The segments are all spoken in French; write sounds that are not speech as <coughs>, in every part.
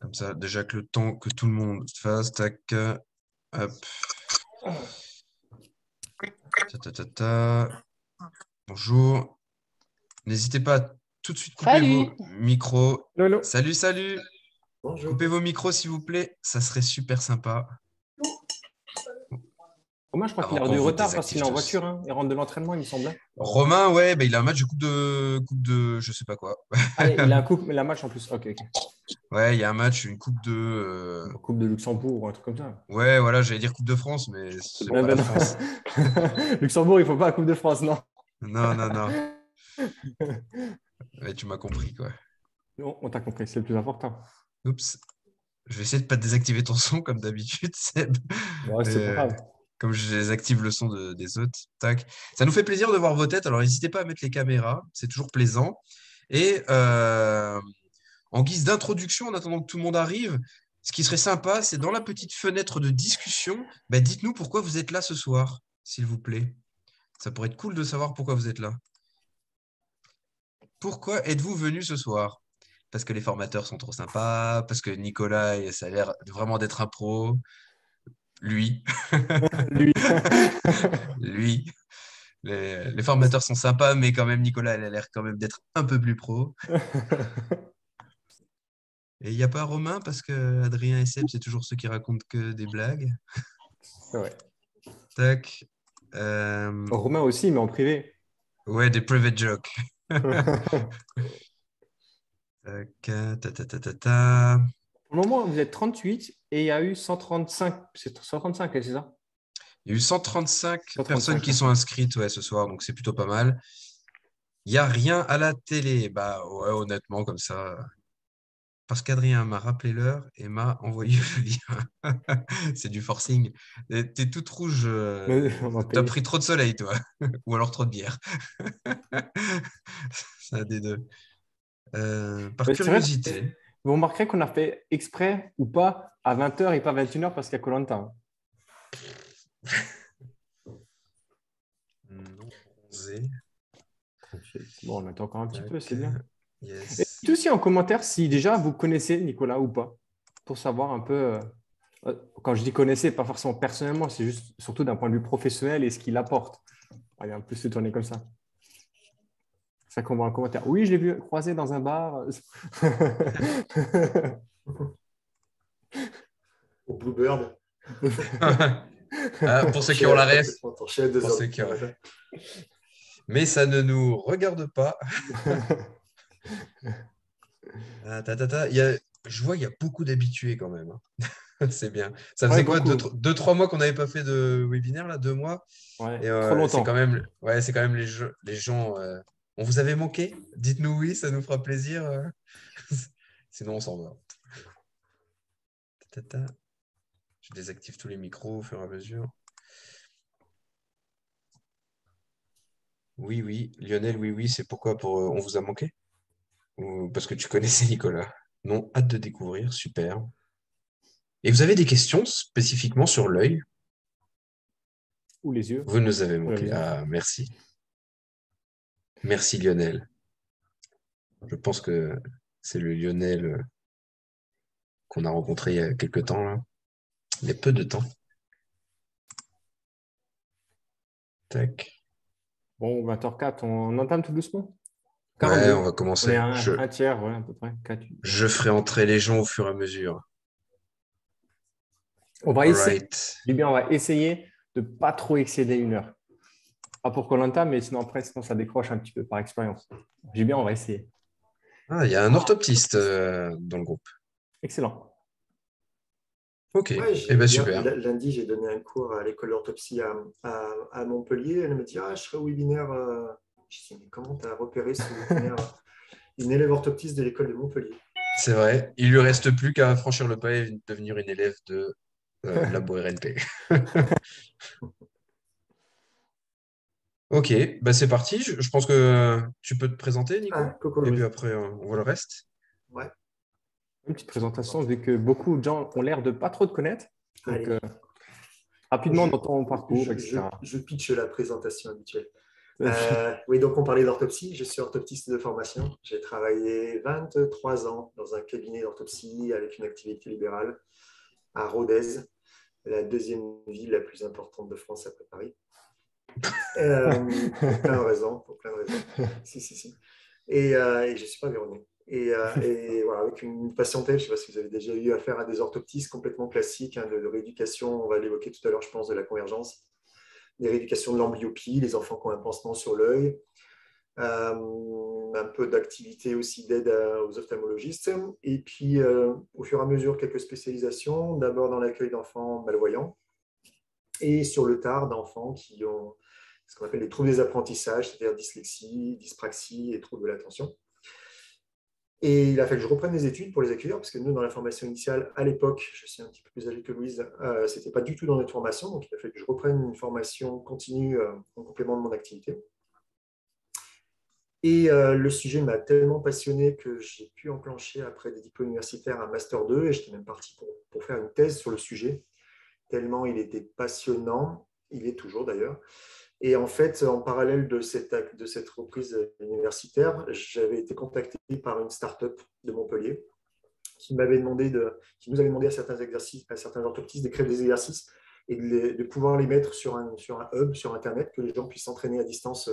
Comme ça, déjà que le temps que tout le monde fasse, tac, hop. Ta, ta, ta, ta. Bonjour. N'hésitez pas à tout de suite couper Salut. vos micros. Lolo. Salut, salut. Bonjour. Coupez vos micros, s'il vous plaît. Ça serait super sympa. Romain, je crois qu'il Avant a du retard parce qu'il est en voiture. hein. Il rentre de l'entraînement, il me semblait. Romain, ouais, bah, il a un match de coupe de coupe de je sais pas quoi. Ah, il a <laughs> un coupe, la match en plus. Ok, ok. Ouais, il y a un match, une coupe de euh, Coupe de Luxembourg ou un truc comme ça. Ouais, voilà, j'allais dire Coupe de France, mais c'est Ah, pas ben la. France. <laughs> Luxembourg, il faut pas la Coupe de France, non. Non, non, non. <laughs> Ouais, tu m'as compris, quoi. Non, on t'a compris, c'est le plus important. Oups. Je vais essayer de pas désactiver ton son comme d'habitude, Seb. Ouais, c'est Euh, pas grave. Comme je désactive le son de- des autres. Tac. Ça nous fait plaisir de voir vos têtes. Alors, n'hésitez pas à mettre les caméras. C'est toujours plaisant. Et euh, en guise d'introduction, en attendant que tout le monde arrive, ce qui serait sympa, c'est dans la petite fenêtre de discussion, bah, dites-nous pourquoi vous êtes là ce soir, s'il vous plaît. Ça pourrait être cool de savoir pourquoi vous êtes là. Pourquoi êtes-vous venu ce soir? Parce que les formateurs sont trop sympas, parce que Nicolas, ça a l'air vraiment d'être un pro. Lui. <laughs> Lui. Lui. Les, les formateurs sont sympas, mais quand même, Nicolas, il a l'air quand même d'être un peu plus pro. Et il n'y a pas Romain, parce que Adrien et Seb, c'est toujours ceux qui racontent que des blagues. Vrai. Tac. Euh, Romain aussi, mais en privé. Ouais, des private jokes. <laughs> Tac, ta, ta, ta, ta, ta. Pour le moment, vous êtes 38 et il y a eu 135. C'est 135, c'est ça? Il y a eu 135 personnes 135, qui sont inscrites ouais, ce soir, donc c'est plutôt pas mal. Il n'y a rien à la télé. Bah ouais, honnêtement, comme ça. Parce qu'Adrien m'a rappelé l'heure et m'a envoyé le lien. <laughs> C'est du forcing. T'es toute rouge. euh, T'as pris trop de soleil, toi. <laughs> Ou alors trop de bière. <laughs> C'est un des deux. Euh, par curiosité. Vous remarquerez qu'on a fait exprès ou pas à 20h et pas 21h parce qu'il y a Colanta. Non, bronzé. Bon, on attend encore un petit peu, c'est bien. Yes. Et dites aussi en commentaire si déjà vous connaissez Nicolas ou pas, pour savoir un peu. euh, euh, quand je dis connaissez, pas forcément personnellement, c'est juste surtout d'un point de vue professionnel et ce qu'il apporte. Allez, un peu se tourner comme ça. Ça qu'on voit en commentaire. Oui, je l'ai vu croiser dans un bar. <laughs> au Bluebird. Ah, pour ceux qui ont la Pour ceux qui ont ref. <laughs> Mais ça ne nous regarde pas. <laughs> Ah, ta, ta, ta. Il y a- je vois, il y a beaucoup d'habitués quand même. hein. C'est bien. Ça Ouais, faisait quoi, deux, tro- deux, trois mois qu'on n'avait pas fait de webinaire, là, deux mois? Ouais, Et, euh, trop longtemps. C'est quand même, ouais, c'est quand même les, jeux- les gens. euh, on vous avait manqué? Dites-nous oui, ça nous fera plaisir. euh. <laughs> Sinon, on s'en va. Je désactive tous les micros au fur et à mesure. Oui, oui. Lionel, oui, oui. C'est pourquoi pour, euh, on vous a manqué? Ou parce que tu connaissais Nicolas? Non, hâte de découvrir. Super. Et vous avez des questions spécifiquement sur l'œil? Ou les yeux? Vous nous avez manqué. Oui. Ah, merci. Merci Lionel. Je pense que c'est le Lionel euh, qu'on a rencontré il y a quelques temps, là. Il y a peu de temps. Tac. Bon, 20h04, on entame tout doucement. Ouais, 42. on va commencer. un, Je, un tiers, ouais, à peu près. Quatre. je ferai entrer les gens au fur et à mesure. On va essayer. Bien, on va essayer de ne pas trop excéder une heure. Pas pour Colanta, mais sinon après, sinon ça décroche un petit peu par expérience. J'ai bien, on va essayer. Ah, il y a un orthoptiste euh, dans le groupe. Excellent. Ok. Ouais, Eh ben super. Lundi, j'ai donné un cours à l'école d'autopsie à, à- à Montpellier. Elle me dit Ah, je serai au webinaire. euh. Je dis Mais comment tu as repéré ce webinaire Une élève orthoptiste de l'école de Montpellier? C'est vrai. Il lui reste plus qu'à franchir le pas et devenir une élève de euh, Labo RNP. <laughs> Ok, bah c'est parti. Je, je pense que tu peux te présenter, Nico. Ah, Et puis après, euh, on voit le reste. Une petite présentation, vu que beaucoup de gens ont l'air de pas trop te connaître. Donc, Allez. euh, rapidement Je- dans ton parcours, je, etc. je- je pitch la présentation habituelle. <laughs> Euh, oui, donc on parlait d'orthopsie. Je suis orthoptiste de formation. J'ai travaillé 23 ans dans un cabinet d'orthopsie avec une activité libérale à Rodez, la deuxième ville la plus importante de France après Paris. Euh, pour plein de <laughs> raisons. Pour plein de raisons. Si, si, si. Et, euh, et je ne suis pas véronique. Et, et, voilà, avec une patientèle, je ne sais pas si vous avez déjà eu affaire à des orthoptistes complètement classiques hein, de, de, rééducation, on va l'évoquer tout à l'heure, je pense, de la convergence des rééducations de l'amblyopie, les enfants qui ont un pansement sur l'œil, euh, un peu d'activité aussi d'aide aux ophtalmologistes, et puis euh, au fur et à mesure quelques spécialisations, d'abord dans l'accueil d'enfants malvoyants, et sur le tard d'enfants qui ont ce qu'on appelle les troubles des apprentissages, c'est-à-dire dyslexie, dyspraxie et troubles de l'attention. Et il a fallu que je reprenne les études pour les accueillir, parce que nous, dans la formation initiale, à l'époque, je suis un petit peu plus âgé que Louise, euh, ce n'était pas du tout dans notre formation, donc il a fallu que je reprenne une formation continue euh, en complément de mon activité. Et euh, le sujet m'a tellement passionné que j'ai pu enclencher après des diplômes universitaires un Master 2, et j'étais même parti pour, pour, faire une thèse sur le sujet, tellement il était passionnant, il est toujours d'ailleurs. Et en fait, en parallèle de cette, de cette reprise universitaire, j'avais été contacté par une start-up de Montpellier qui nous avait demandé à certains exercices, à certains orthoptistes d'écrire des exercices et de, pouvoir les mettre sur un, sur un hub, sur Internet, que les gens puissent s'entraîner à distance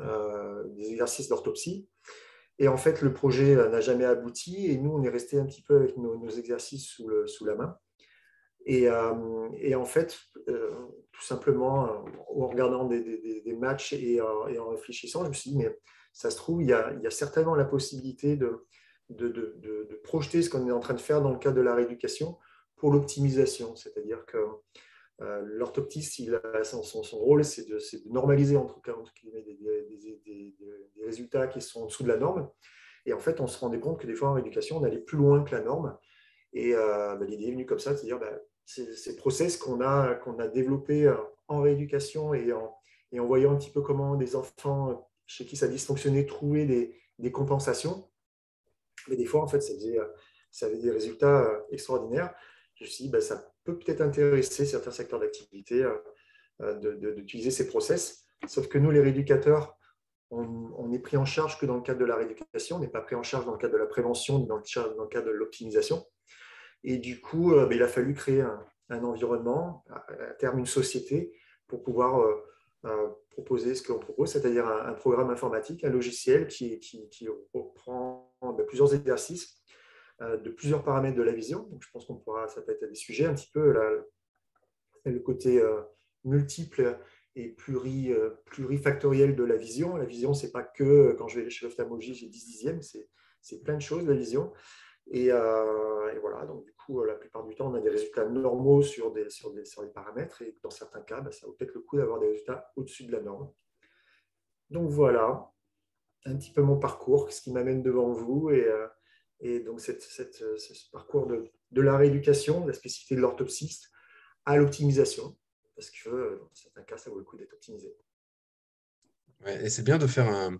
euh, des exercices d'orthopsie. Et en fait, le projet n'a jamais abouti et nous, on est resté un petit peu avec nos, exercices sous la main. Et, euh, et, en fait, euh, tout simplement, euh, en regardant des, matchs et, en réfléchissant, je me suis dit, mais ça se trouve, il y a, certainement la possibilité de, de, de, de projeter ce qu'on est en train de faire dans le cadre de la rééducation pour l'optimisation. C'est-à-dire que l'orthoptiste, son, son, son, rôle, c'est de, de, normaliser en tout cas des, résultats qui sont en dessous de la norme. Et en fait, on se rendait compte que des fois en rééducation, on allait plus loin que la norme. Et bah, l'idée est venue comme ça, c'est-à-dire bah, ces process qu'on a, a développés euh, en rééducation et en, et en voyant un petit peu comment des enfants chez qui ça dysfonctionnait trouvaient des, des compensations. Mais des fois, en fait, ça, faisait, ça avait des résultats euh, extraordinaires. Je me suis dit, bah, ça peut peut-être intéresser certains secteurs d'activité euh, d'utiliser ces process. Sauf que nous, les rééducateurs, on n'est pris en charge que dans le cadre de la rééducation, on n'est pas pris en charge dans le cadre de la prévention, le, dans le cadre de l'optimisation. Et du coup, euh, il a fallu créer un, environnement, à terme une société, pour pouvoir euh, euh, proposer ce qu'on propose, c'est-à-dire un, programme informatique, un logiciel qui, reprend ben, plusieurs exercices de plusieurs paramètres de la vision. Donc, je pense qu'on pourra, ça peut être des sujets un petit peu le côté multiple et pluri, euh, plurifactoriel de la vision. La vision, c'est pas que quand je vais chez l'ophtalmologie, j'ai 10 dixièmes, c'est plein de choses, la vision. Et, euh, et, voilà, donc du coup, la plupart du temps, on a des résultats normaux sur des, sur des, sur des paramètres, et dans certains cas, bah, ça vaut peut-être le coup d'avoir des résultats au-dessus de la norme. Donc voilà, un petit peu mon parcours, ce qui m'amène devant vous, et, euh, et donc cette, cette, ce parcours de, de, la rééducation, de la spécificité de l'orthopsiste, à l'optimisation, parce que dans certains cas, ça vaut le coup d'être optimisé. Et c'est bien de faire un,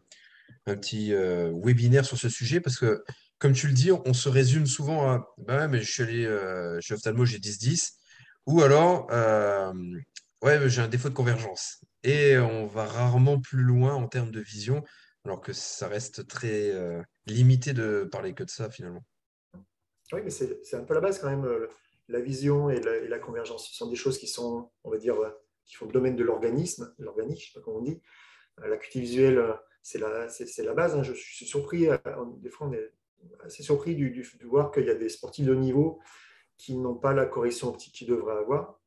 un petit euh, webinaire sur ce sujet, parce que comme tu le dis, on se résume souvent à bah mais je suis allé euh, chez Ophtalmo, j'ai 10-10, ou alors euh, ouais, j'ai un défaut de convergence. Et on va rarement plus loin en termes de vision, alors que ça reste très euh, limité de parler que de ça finalement. Oui, mais c'est un peu la base quand même, euh, la vision et la, convergence. Ce sont des choses qui sont, on va dire, qui font le domaine de l'organisme, l'organique, je ne sais pas comment on dit. L'acuité visuelle, c'est la, la base. Hein. Je suis surpris, des fois on est assez surpris du, de voir qu'il y a des sportifs de niveau qui n'ont pas la correction optique qu'ils devraient avoir.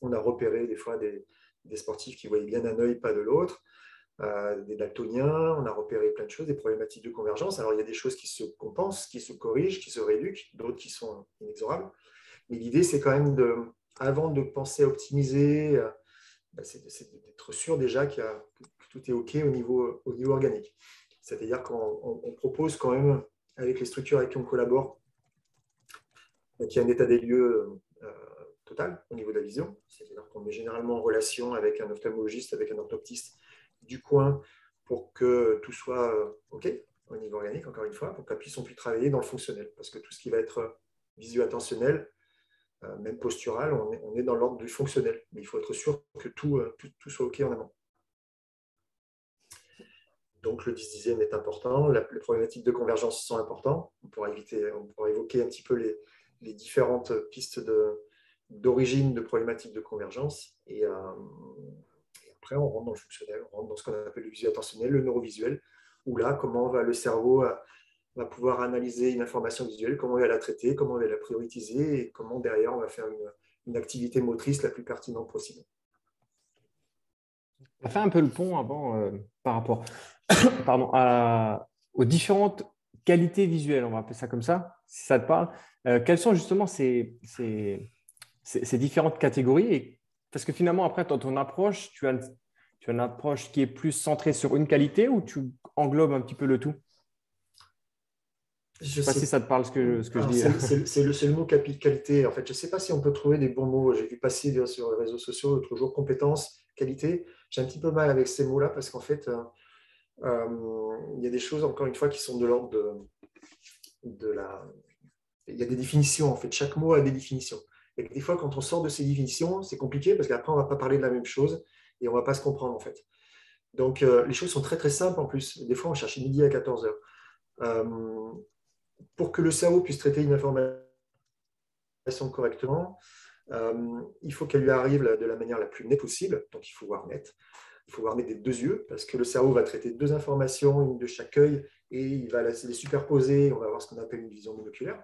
On a repéré des fois des, sportifs qui voyaient bien d'un œil, pas de l'autre, euh, des daltoniens, on a repéré plein de choses, des problématiques de convergence. Alors il y a des choses qui se compensent, qui se corrigent, qui se rééduquent, d'autres qui sont inexorables. Mais l'idée, c'est quand même, de, avant de penser à optimiser, euh, bah, c'est d'être sûr déjà qu que tout est OK au niveau organique. C'est-à-dire qu'on propose quand même, avec les structures avec qui on collabore, qu'il y a un état des lieux euh, total au niveau de la vision. C'est-à-dire qu'on est généralement en relation avec un ophtalmologiste, avec un orthoptiste du coin pour que tout soit euh, OK au niveau organique, encore une fois, pour qu'on puisse, on travailler dans le fonctionnel. Parce que tout ce qui va être visio-attentionnel, euh, même postural, on est, dans l'ordre du fonctionnel. Mais il faut être sûr que tout, soit OK en amont. Donc le 10 dixième est important, les problématiques de convergence sont importantes. On pourra, éviter, on pourra évoquer un petit peu les, différentes pistes d'origine de, problématiques de convergence. Et, après, on rentre dans le fonctionnel, on rentre dans ce qu'on appelle le visuel attentionnel, le neurovisuel, où là, comment va le cerveau va pouvoir analyser une information visuelle, comment on va la traiter, comment on va la prioriser et comment derrière on va faire une, activité motrice la plus pertinente possible. On a fait un peu le pont avant euh, par rapport <coughs> pardon, aux différentes qualités visuelles, on va appeler ça comme ça, si ça te parle. Euh, quelles sont justement ces, ces, ces, différentes catégories et, Parce que finalement, après, dans ton approche, tu as, tu as une approche qui est plus centrée sur une qualité ou tu englobes un petit peu le tout? Je ne sais pas si ça te parle ce que, ce que je dis. C'est le, le, mot qualité. En fait, je ne sais pas si on peut trouver des bons mots. J'ai vu passer sur les réseaux sociaux l'autre jour compétence, qualité. J'ai un petit peu mal avec ces mots-là parce qu'en fait, euh, il y a des choses, encore une fois, qui sont de l'ordre de, la. Il y a des définitions, en fait. Chaque mot a des définitions. Et des fois, quand on sort de ces définitions, c'est compliqué parce qu'après, on ne va pas parler de la même chose et on ne va pas se comprendre, en fait. Donc, euh, les choses sont très, très simples en plus. Des fois, on cherche midi à 14 heures. Euh, pour que le cerveau puisse traiter une information correctement, euh, il faut qu'elle lui arrive de la manière la plus nette possible. Donc, il faut voir net. Il faut voir des deux yeux parce que le cerveau va traiter deux informations, une de chaque œil, et il va les superposer. On va avoir ce qu'on appelle une vision monoculaire.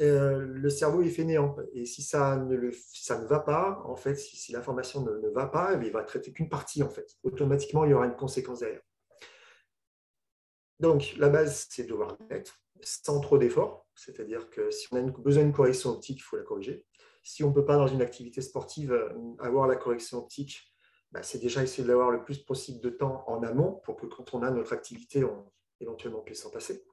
Euh, le cerveau est fainéant. Et si ça ne, va pas, en fait, si, l'information ne, va pas, il va traiter qu'une partie, en fait. Automatiquement, il y aura une conséquence derrière. Donc, la base, c'est de voir net, sans trop d'efforts. C'est-à-dire que si on a besoin d'une correction optique, il faut la corriger. Si on ne peut pas, dans une activité sportive, euh, avoir la correction optique, bah, c'est déjà essayer de l'avoir le plus possible de temps en amont pour que quand on a notre activité, on éventuellement puisse s'en passer.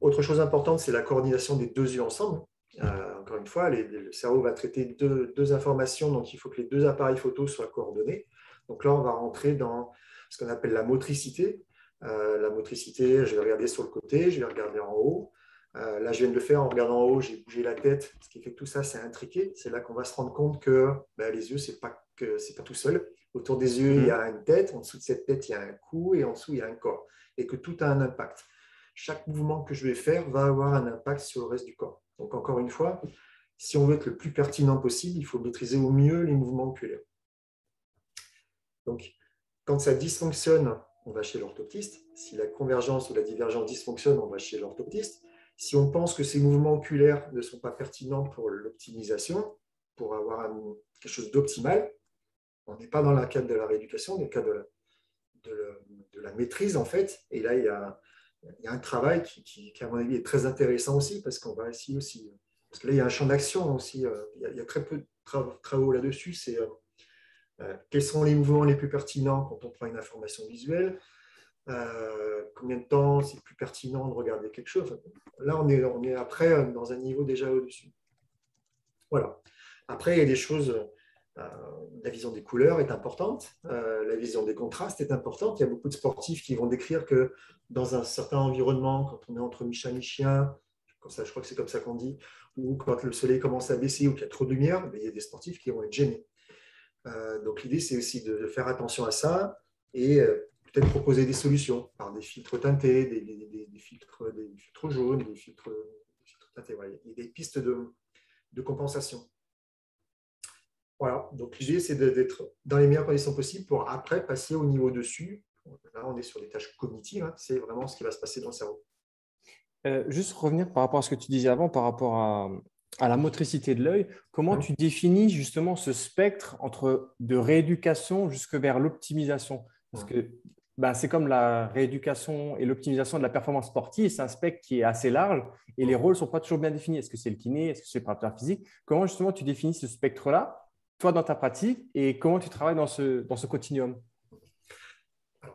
Autre chose importante, c'est la coordination des deux yeux ensemble. Euh, encore une fois, le cerveau va traiter deux, deux, informations, donc il faut que les deux appareils photo soient coordonnés. Donc là, on va rentrer dans ce qu'on appelle la motricité. Euh, la motricité, je vais regarder sur le côté, je vais regarder en haut. Euh, là, je viens de le faire en regardant en haut, j'ai bougé la tête, ce qui fait que tout ça, c'est intriqué. C'est là qu'on va se rendre compte que ben, les yeux, ce n'est pas, pas tout seul. Autour des yeux, il y a une tête, en dessous de cette tête, il y a un cou, et en dessous, il y a un corps. Et que tout a un impact. Chaque mouvement que je vais faire va avoir un impact sur le reste du corps. Donc, encore une fois, si on veut être le plus pertinent possible, il faut maîtriser au mieux les mouvements oculaires. Donc, quand ça dysfonctionne, on va chez l'orthoptiste. Si la convergence ou la divergence dysfonctionne, on va chez l'orthoptiste. Si on pense que ces mouvements oculaires ne sont pas pertinents pour l'optimisation, pour avoir quelque chose d'optimal, on n'est pas dans le cadre de la rééducation, dans le cadre de la, maîtrise, en fait. Et là, il y a, un travail qui, à mon avis, est très intéressant aussi, parce qu'on va essayer aussi. Parce que là, il y a un champ d'action aussi. Euh, il y, a, très peu de travaux là-dessus. C'est euh, euh, quels sont les mouvements les plus pertinents quand on prend une information visuelle? Euh, Combien de temps c'est plus pertinent de regarder quelque chose Là, on est, après euh, dans un niveau déjà au-dessus. Voilà. Après, il y a des choses. la vision des couleurs est importante, la vision des contrastes est importante. Il y a beaucoup de sportifs qui vont décrire que dans un certain environnement, quand on est entre Micha et chien, ça, je crois que c'est comme ça qu'on dit, ou quand le soleil commence à baisser ou qu'il y a trop de lumière, il y a des sportifs qui vont être gênés. Euh, donc l'idée, c'est aussi de, faire attention à ça et euh, peut-être proposer des solutions par des filtres teintés, des, filtres, des filtres jaunes, des filtres, teintés. Voilà. Des pistes de, compensation. Voilà, donc l'idée, c'est d'être dans les meilleures conditions possibles pour après passer au niveau dessus. Là, on est sur des tâches cognitives, hein. c'est vraiment ce qui va se passer dans le cerveau. Euh, juste revenir par rapport à ce que tu disais avant, par rapport à, à la motricité de l'œil, comment tu définis justement ce spectre entre de rééducation jusque vers l'optimisation? Parce que bah, c'est comme la rééducation et l'optimisation de la performance sportive, c'est un spectre qui est assez large et les rôles ne sont pas toujours bien définis. Est-ce que c'est le kiné? Est-ce que c'est le préparateur physique? Comment justement tu définis ce spectre-là, toi dans ta pratique, et comment tu travailles dans ce, dans ce continuum?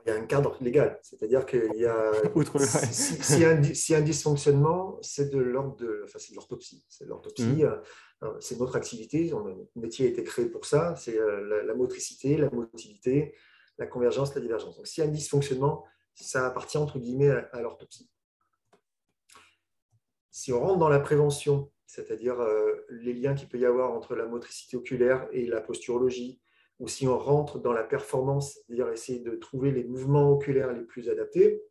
Il y a un cadre légal, c'est-à-dire qu'il y a <laughs> si, y a un dysfonctionnement, c'est de l'ordre de, enfin, c'est de l'orthopsie, c'est l'orthopsie, mmh. euh, c'est notre activité, notre métier a été créé pour ça, c'est euh, la, motricité, la motilité, la convergence, la divergence. Donc, s'il y a un dysfonctionnement, ça appartient entre guillemets à, l'orthopsie. Si on rentre dans la prévention, c'est-à-dire euh, les liens qu'il peut y avoir entre la motricité oculaire et la posturologie, ou si on rentre dans la performance, c'est-à-dire essayer de trouver les mouvements oculaires les plus adaptés,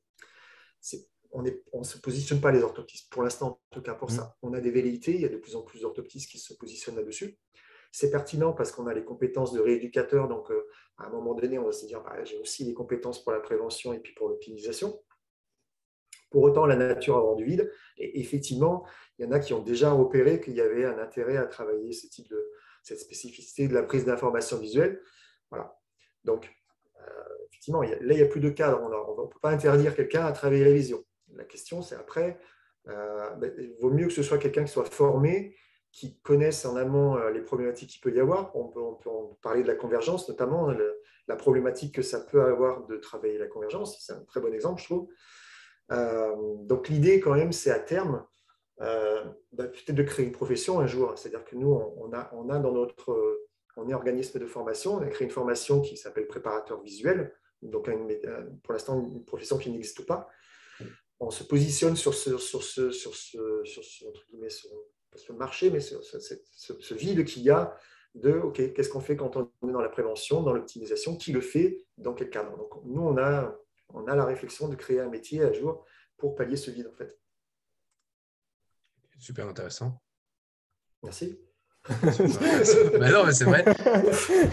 on ne se positionne pas les orthoptistes. Pour l'instant, en tout cas pour ça. Mm. On a des velléités, il y a de plus en plus d'orthoptistes qui se positionnent là-dessus. C'est pertinent parce qu'on a les compétences de rééducateur, donc euh, à un moment donné, on va se dire, bah, j'ai aussi les compétences pour la prévention et puis pour l'optimisation. Pour autant, la nature a rendu vide. Et effectivement, il y en a qui ont déjà repéré qu'il y avait un intérêt à travailler ce type de, cette spécificité de la prise d'information visuelle. Voilà. Donc, euh, effectivement, là, il n'y a plus de cadre. On ne peut pas interdire quelqu'un à travailler la vision. La question, c'est après, euh, ben, il vaut mieux que ce soit quelqu'un qui soit formé, qui connaisse en amont euh, les problématiques qu'il peut y avoir. On peut, parler de la convergence, notamment la problématique que ça peut avoir de travailler la convergence. C'est un très bon exemple, je trouve. Euh, donc l'idée, quand même, c'est à terme ben, peut-être de créer une profession un jour. C'est-à-dire que nous, on a, on a dans notre on est organisme de formation, on a créé une formation qui s'appelle préparateur visuel, donc pour l'instant une profession qui n'existe pas, on se positionne sur ce, sur ce, sur ce, marché, mais ce, ce vide qu'il y a de OK, qu'est-ce qu'on fait quand on est dans la prévention, dans l'optimisation, qui le fait, dans quel cadre. Donc, nous, on a, on a la réflexion de créer un métier à jour pour pallier ce vide, en fait. Super intéressant. Merci. mais <laughs> non, mais c'est vrai.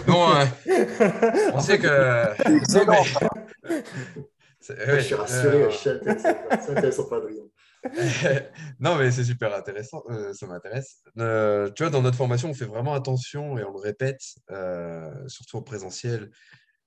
Non, euh, on sait que. je suis rassuré, euh... c'est intéressant, non, mais c'est super intéressant, euh, ça m'intéresse. Euh, tu vois, dans notre formation, on fait vraiment attention et on le répète, euh, surtout au présentiel,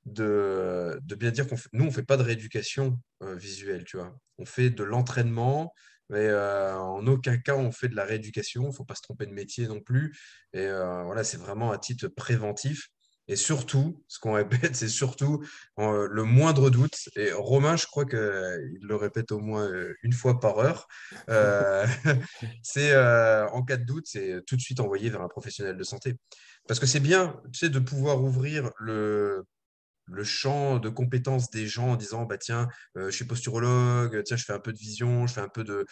de, bien dire qu'on nous, on ne fait pas de rééducation visuelle, tu vois. On fait de l'entraînement, mais en aucun cas on fait de la rééducation. Il ne faut pas se tromper de métier non plus. Et voilà, c'est vraiment à titre préventif. Et surtout, ce qu'on répète, <laughs> c'est surtout euh, le moindre doute. Et Romain, je crois qu'il le répète au moins euh, une fois par heure. Euh, <laughs> c'est en cas de doute, c'est tout de suite envoyer vers un professionnel de santé. Parce que c'est bien tu sais, de pouvoir ouvrir le, le champ de compétences des gens en disant bah tiens je suis posturologue tiens je fais un peu de vision je fais un peu de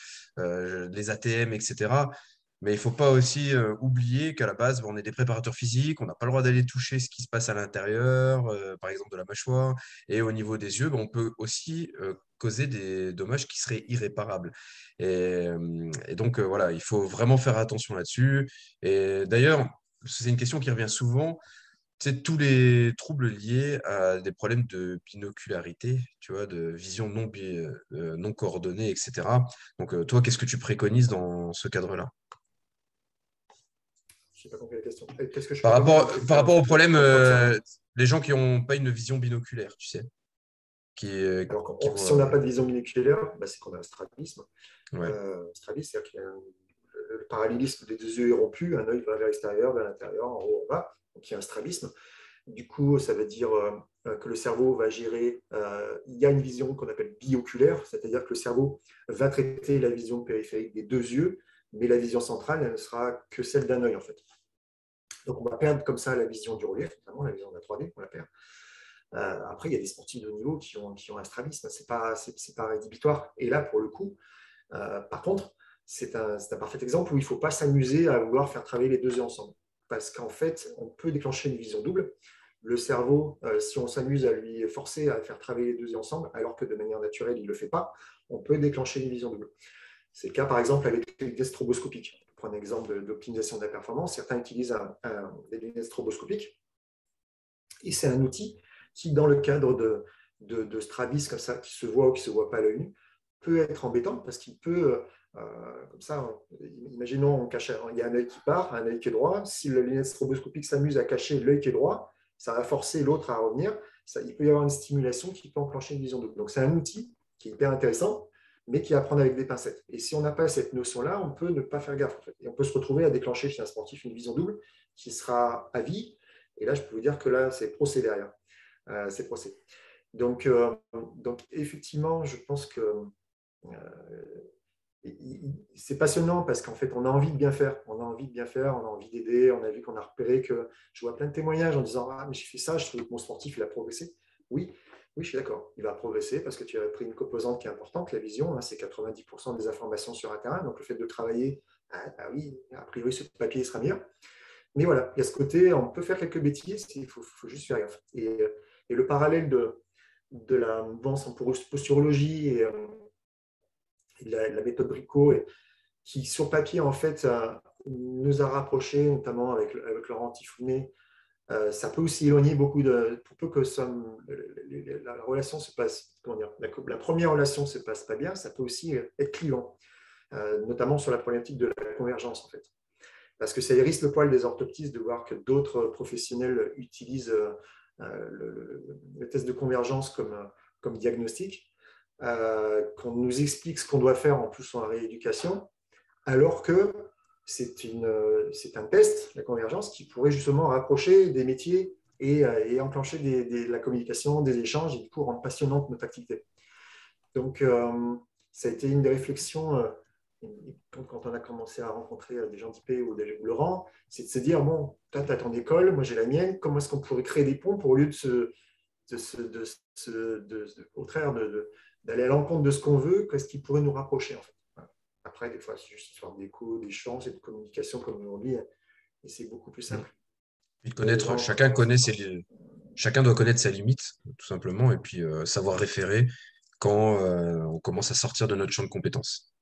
les ATM etc mais il ne faut pas aussi euh, oublier qu'à la base, on est des préparateurs physiques, on n'a pas le droit d'aller toucher ce qui se passe à l'intérieur, euh, par exemple de la mâchoire. Et au niveau des yeux, ben, on peut aussi euh, causer des dommages qui seraient irréparables. Et, donc, voilà, il faut vraiment faire attention là-dessus. Et d'ailleurs, c'est une question qui revient souvent. C'est tous les troubles liés à des problèmes de binocularité, tu vois, de vision non, non coordonnée, etc. Donc, toi, qu'est-ce que tu préconises dans ce cadre-là? Je pas compris la question. Qu'est-ce que je par, rapport, par rapport au problème, euh, les gens qui n'ont pas une vision binoculaire, tu sais. Qui, Alors, si on n'a pas de vision binoculaire, bah, c'est qu'on a un strabisme. Euh, strabisme, c'est-à-dire qu'il y a le parallélisme des deux yeux est rompu, un œil va vers l'extérieur, vers l'intérieur, en haut, en bas. Donc il y a un strabisme. Du coup, ça veut dire euh, que le cerveau va gérer. Euh, il y a une vision qu'on appelle bioculaire, c'est-à-dire que le cerveau va traiter la vision périphérique des deux yeux mais la vision centrale, elle ne sera que celle d'un œil en fait. Donc on va perdre comme ça la vision du relief, notamment la vision de la 3D, on la perd. Euh, après, il y a des sportifs de haut niveau qui ont, qui ont un strabisme, ce n'est pas, pas rédhibitoire. Et là, pour le coup, euh, par contre, c'est un, un, parfait exemple où il ne faut pas s'amuser à vouloir faire travailler les deux yeux ensemble. Parce qu'en fait, on peut déclencher une vision double. Le cerveau, euh, si on s'amuse à lui forcer à faire travailler les deux yeux ensemble, alors que de manière naturelle, il ne le fait pas, on peut déclencher une vision double. C'est le cas, par exemple, avec les lunettes stroboscopiques. Pour prendre un exemple d'optimisation de la performance, certains utilisent des lunettes stroboscopiques. Et c'est un outil qui, dans le cadre de, de, comme ça, qui se voit ou qui ne se voit pas à l'œil nu, peut être embêtant parce qu'il peut, euh, comme ça, imaginons, on cache, il y a un œil qui part, un œil qui est droit. Si la lunette stroboscopique s'amuse à cacher l'œil qui est droit, ça va forcer l'autre à revenir. Il peut y avoir une stimulation qui peut enclencher une vision double. Donc, c'est un outil qui est hyper intéressant mais qui apprend avec des pincettes. Et si on n'a pas cette notion-là, on peut ne pas faire gaffe. En fait. Et on peut se retrouver à déclencher chez un sportif une vision double qui sera à vie. Et là, je peux vous dire que là, c'est procès derrière. Euh, c'est procès. Donc, euh, donc, effectivement, je pense que euh, c'est passionnant parce qu'en fait, on a envie de bien faire. On a envie de bien faire, on a envie d'aider. On a vu qu'on a repéré que je vois plein de témoignages en disant Ah, mais j'ai fait ça, je trouve que mon sportif, il a progressé. Oui, oui, je suis d'accord. Il va progresser parce que tu as pris une composante qui est importante, la vision. Hein, c'est 90% des informations sur un terrain. Donc, le fait de travailler, ah, oui, a priori, ce papier sera mieux. mais voilà, il y a ce côté, on peut faire quelques bêtises, il faut, juste faire gaffe. Et, le parallèle de, de la mouvance en posturologie et, la, méthode Brico, qui sur papier, en fait, nous a rapprochés, notamment avec, avec Laurent Tifounet, euh, ça peut aussi éloigner beaucoup de. Pour peu que la, relation se passe. Comment dire, la, première relation se passe pas bien, ça peut aussi être clivant, euh, notamment sur la problématique de la convergence, en fait. Parce que ça hérisse le poil des orthoptistes de voir que d'autres professionnels utilisent euh, le, test de convergence comme, diagnostic, qu'on nous explique ce qu'on doit faire en plus en rééducation, alors que euh, c'est un test, la convergence, qui pourrait justement rapprocher des métiers et, euh, enclencher la communication, des échanges et du coup rendre passionnante notre activité. Donc, euh, ça a été une des réflexions quand, on a commencé à rencontrer des gens d'IP ou des Laurent, c'est de se dire bon, toi, tu as ton école, moi j'ai la mienne, comment est-ce qu'on pourrait créer des ponts pour au lieu de se. Au contraire, d'aller à l'encontre de ce qu'on veut, qu'est-ce qui pourrait nous rapprocher en fait après, des fois, c'est juste une histoire d'écho, d'échange et de communication comme aujourd'hui. Et c'est beaucoup plus simple. Et connaître, chacun, connaît ses, chacun doit connaître ses limites, tout simplement, et puis euh, savoir référer quand euh, on commence à sortir de notre champ de compétences.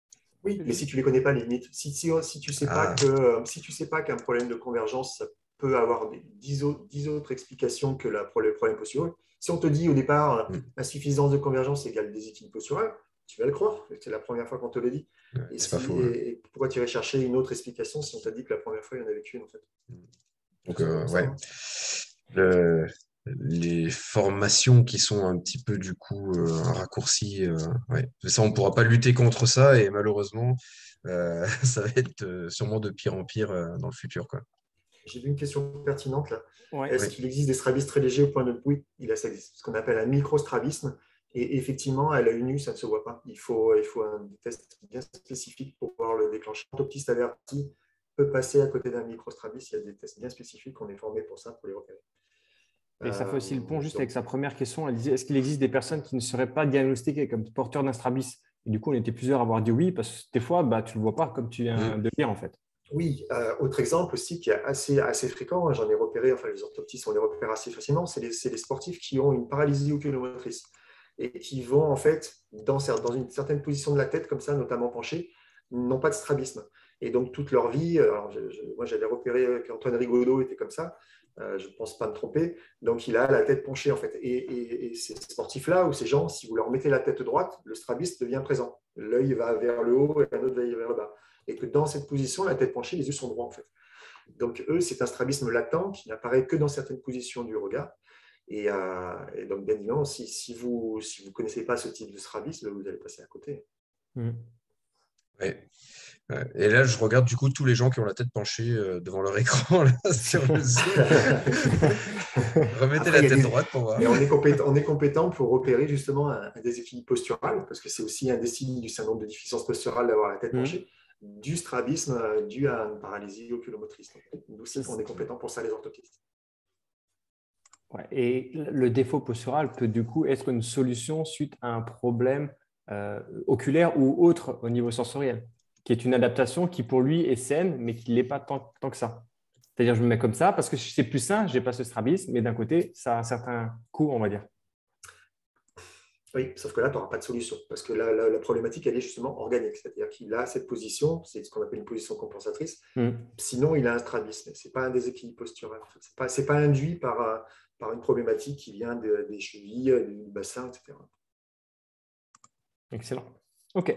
Oui, mais si tu ne les connais pas, les limites, si, si, si tu ne sais, pas ah. si tu sais pas qu'un problème de convergence, ça peut avoir dix autres, autres explications que la, le problème postural, si on te dit au départ, mm. insuffisance de convergence égale déséquilibre postural, tu vas le croire. C'est la première fois qu'on te le dit. Et, pas faux, et, pourquoi tu irais chercher une autre explication si on t'a dit que la première fois, il y en avait qu'une en fait? Donc, euh, ouais. les formations qui sont un petit peu du coup euh, raccourcies, euh, ouais. ça, on ne pourra pas lutter contre ça et malheureusement, <laughs> ça va être sûrement de pire en pire dans le futur. Quoi. J'ai vu une question pertinente là. Est-ce qu'il existe des strabismes très légers au point de. Oui, il a, ce qu'on appelle un microstrabisme. Et effectivement, à l'œil nu, ça ne se voit pas. Il faut, il faut un test bien spécifique pour pouvoir le déclencher. L'orthoptiste averti peut passer à côté d'un microstrabis. Il y a des tests bien spécifiques. On est formé pour ça, pour les repérer. Et ça fait aussi le pont juste avec sa première question. Elle disait est-ce qu'il existe des personnes qui ne seraient pas diagnostiquées comme porteurs d'un strabis Et du coup, on était plusieurs à avoir dit oui, parce que des fois, bah, tu ne le vois pas comme tu viens de dire en fait. Oui, euh, autre exemple aussi qui est assez, assez fréquent, j'en ai repéré, enfin les orthoptistes, on les repère assez facilement, c'est les, les, sportifs qui ont une paralysie oculomotrice et qui vont en fait dans, dans une certaine position de la tête, comme ça, notamment penchée, n'ont pas de strabisme. Et donc toute leur vie, alors moi j'avais repéré qu'Antoine Rigaudot était comme ça, euh, je ne pense pas me tromper, donc il a la tête penchée en fait. Et, ces sportifs-là, ou ces gens, si vous leur mettez la tête droite, le strabisme devient présent. L'œil va vers le haut et un autre va vers le bas. Et que dans cette position, la tête penchée, les yeux sont droits en fait. Donc eux, c'est un strabisme latent qui n'apparaît que dans certaines positions du regard. Euh, et, donc, bien évidemment, si, si vous ne si vous connaissez pas ce type de strabisme, vous allez passer à côté. Mmh. Et là, je regarde du coup tous les gens qui ont la tête penchée euh, devant leur <laughs> écran sur le <laughs> Remettez la tête droite pour voir. Et on, est compétent, on est compétent pour repérer justement un, déséquilibre postural, parce que c'est aussi un des signes du syndrome de déficience posturale d'avoir la tête mmh. penchée, du strabisme euh, dû à une paralysie oculomotrice. Nous aussi, on est compétent pour ça, les orthoptistes. Et le défaut postural peut du coup être une solution suite à un problème euh, oculaire ou autre au niveau sensoriel, qui est une adaptation qui pour lui est saine, mais qui ne l'est pas tant, que ça. C'est-à-dire, je me mets comme ça parce que c'est plus sain, je n'ai pas ce strabisme, mais d'un côté, ça a un certain coût, on va dire. Oui, sauf que là, tu n'auras pas de solution, parce que là, la, problématique, elle est justement organique, c'est-à-dire qu'il a cette position, c'est ce qu'on appelle une position compensatrice, hmm. sinon il a un strabisme, ce n'est pas un déséquilibre postural, ce n'est pas, pas, induit par, par une problématique qui vient des chevilles, du bassin, etc. Excellent. OK.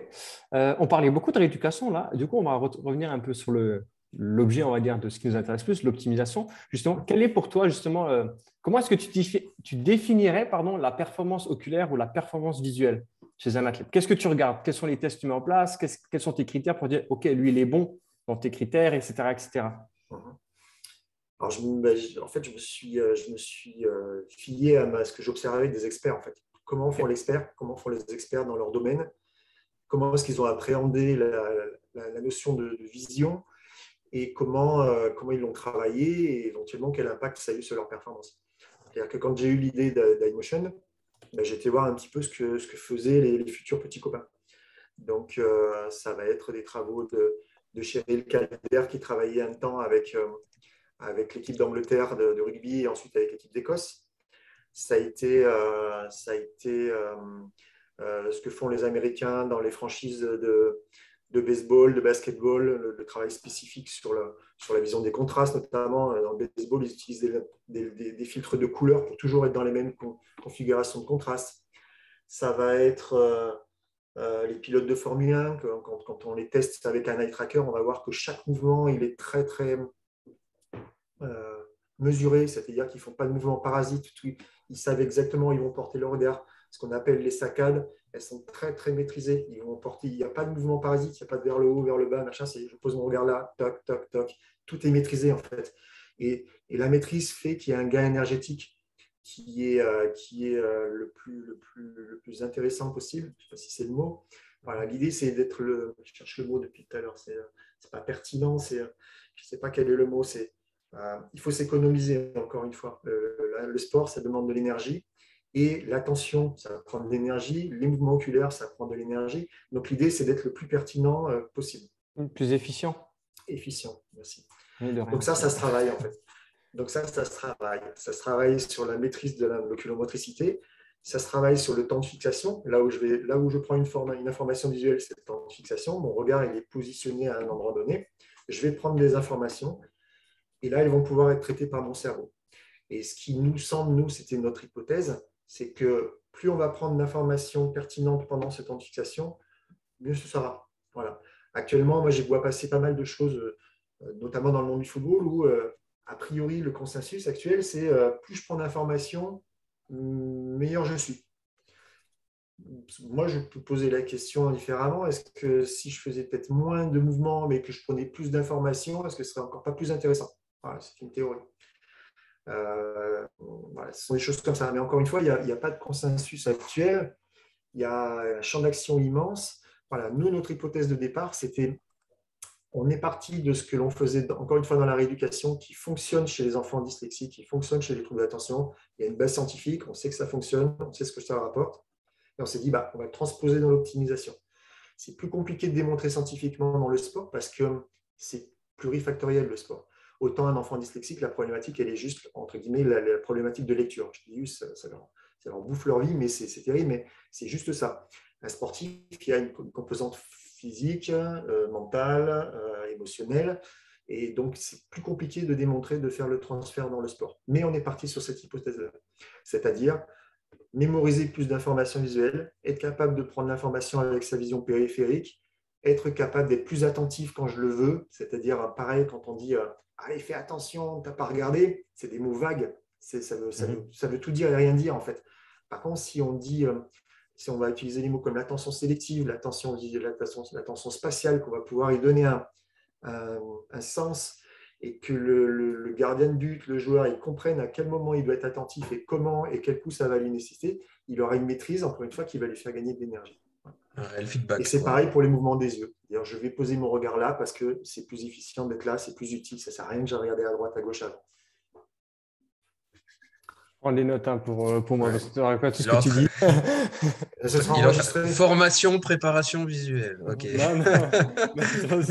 Euh, on parlait beaucoup de rééducation là. Du coup, on va revenir un peu sur l'objet, on va dire, de ce qui nous intéresse plus, l'optimisation. Justement, quelle est pour toi, justement, euh, comment est-ce que tu, tu, définirais pardon, la performance oculaire ou la performance visuelle chez un athlète? Qu'est-ce que tu regardes? Quels sont les tests que tu mets en place? Quels sont tes critères pour dire, OK, lui, il est bon dans tes critères, etc. etc. Alors, je, en fait, je me suis, euh, je me suis euh, fié à, ce que j'observais des experts. En fait. Comment font les experts Comment font les experts dans leur domaine? Comment est-ce qu'ils ont appréhendé la, notion de, vision? Et comment, euh, comment ils l'ont travaillé? Et éventuellement quel impact ça a eu sur leur performance? C'est-à-dire que quand j'ai eu l'idée d'iMotion, bah, j'étais voir un petit peu ce que, ce que faisaient les, futurs petits copains. Donc, ça va être des travaux de, de Cheryl Calder qui travaillait un temps avec, avec l'équipe d'Angleterre de, rugby et ensuite avec l'équipe d'Écosse. Ça a été, ça a été ce que font les Américains dans les franchises de, de baseball, de basketball, le, travail spécifique sur, sur la vision des contrastes, notamment dans le baseball, ils utilisent des, filtres de couleurs pour toujours être dans les mêmes configurations de contraste. Ça va être euh, euh, les pilotes de Formule 1, quand, on les teste avec un eye tracker, on va voir que chaque mouvement, il est très, très euh, mesuré, c'est-à-dire qu'ils ne font pas de mouvement parasite, ils savent exactement où ils vont porter le regard, ce qu'on appelle les saccades elles sont très très maîtrisées. Ils vont porter, il n'y a pas de mouvement parasite, il n'y a pas de vers le haut, vers le bas, machin. C'est je pose mon regard là, toc, toc, toc. Tout est maîtrisé en fait. Et, la maîtrise fait qu'il y a un gain énergétique qui est, euh, qui est euh, le, plus, le, plus, le plus intéressant possible. Je ne sais pas si c'est le mot. L'idée, c'est d'être le. Je cherche le mot depuis tout à l'heure. Ce n'est pas pertinent. je ne sais pas quel est le mot. C'est, il faut s'économiser, encore une fois. le sport, ça demande de l'énergie. Et l'attention, ça prend de l'énergie. Les mouvements oculaires, ça prend de l'énergie. Donc l'idée, c'est d'être le plus pertinent euh, possible. Plus efficient. Efficient, merci. Donc ça, ça se travaille en fait. Donc ça, ça se travaille. Ça se travaille sur la maîtrise de l'oculomotricité. Ça se travaille sur le temps de fixation. Là où je, vais, là où je prends une, forme, une information visuelle, c'est le temps de fixation. Mon regard il est positionné à un endroit donné. Je vais prendre des informations et là, elles vont pouvoir être traitées par mon cerveau. Et ce qui nous semble, nous, c'était notre hypothèse, c'est que plus on va prendre d'informations pertinentes pendant ce temps mieux ce sera. Voilà. Actuellement, moi, j'ai vois passer pas mal de choses, euh, notamment dans le monde du football, où, euh, a priori, le consensus actuel, c'est euh, plus je prends d'informations, meilleur je suis. Moi, je peux poser la question différemment. Est-ce que si je faisais peut-être moins de mouvements, mais que je prenais plus d'informations, est-ce que ce serait encore pas plus intéressant? C'est une théorie. Euh, ce sont des choses comme ça. Mais encore une fois, il n'y a, pas de consensus actuel. Il y a un champ d'action immense. Voilà, nous, notre hypothèse de départ, c'était on est parti de ce que l'on faisait, encore une fois, dans la rééducation, qui fonctionne chez les enfants dyslexiques, qui fonctionne chez les troubles d'attention. Il y a une base scientifique, on sait que ça fonctionne, on sait ce que ça rapporte. Et on s'est dit, bah, on va le transposer dans l'optimisation. C'est plus compliqué de démontrer scientifiquement dans le sport parce que c'est plurifactoriel le sport. Autant un enfant dyslexique, la problématique, elle est juste, entre guillemets, la, problématique de lecture. Je dis, ça, ça, leur, bouffe leur vie, mais c'est terrible, mais c'est juste ça. Un sportif qui a une, composante physique, euh, mentale, euh, émotionnelle, et donc c'est plus compliqué de démontrer, de faire le transfert dans le sport. Mais on est parti sur cette hypothèse-là. C'est-à-dire mémoriser plus d'informations visuelles, être capable de prendre l'information avec sa vision périphérique, être capable d'être plus attentif quand je le veux, c'est-à-dire pareil quand on dit euh, allez, fais attention, tu n'as pas regardé, c'est des mots vagues. Ça veut, ça, mhm. veut, ça veut, tout dire et rien dire, en fait. Par contre, si on dit, euh, si on va utiliser les mots comme l'attention sélective, l'attention, l'attention spatiale, qu'on va pouvoir y donner un, un, sens et que le, le, gardien de but, le joueur, il comprenne à quel moment il doit être attentif et comment et quel coup ça va lui nécessiter, il aura une maîtrise, encore une fois, qui va lui faire gagner de l'énergie. Et c'est pareil pour les mouvements des yeux. je vais poser mon regard là parce que c'est plus efficient d'être là, c'est plus utile. Ça ne sert à rien que j'ai regardé à droite, à gauche avant. Prends des notes hein, pour, euh, pour moi, parce que tu pas tout ce que tu dis. <laughs> Formation, préparation visuelle. Ok. Non, non. <laughs>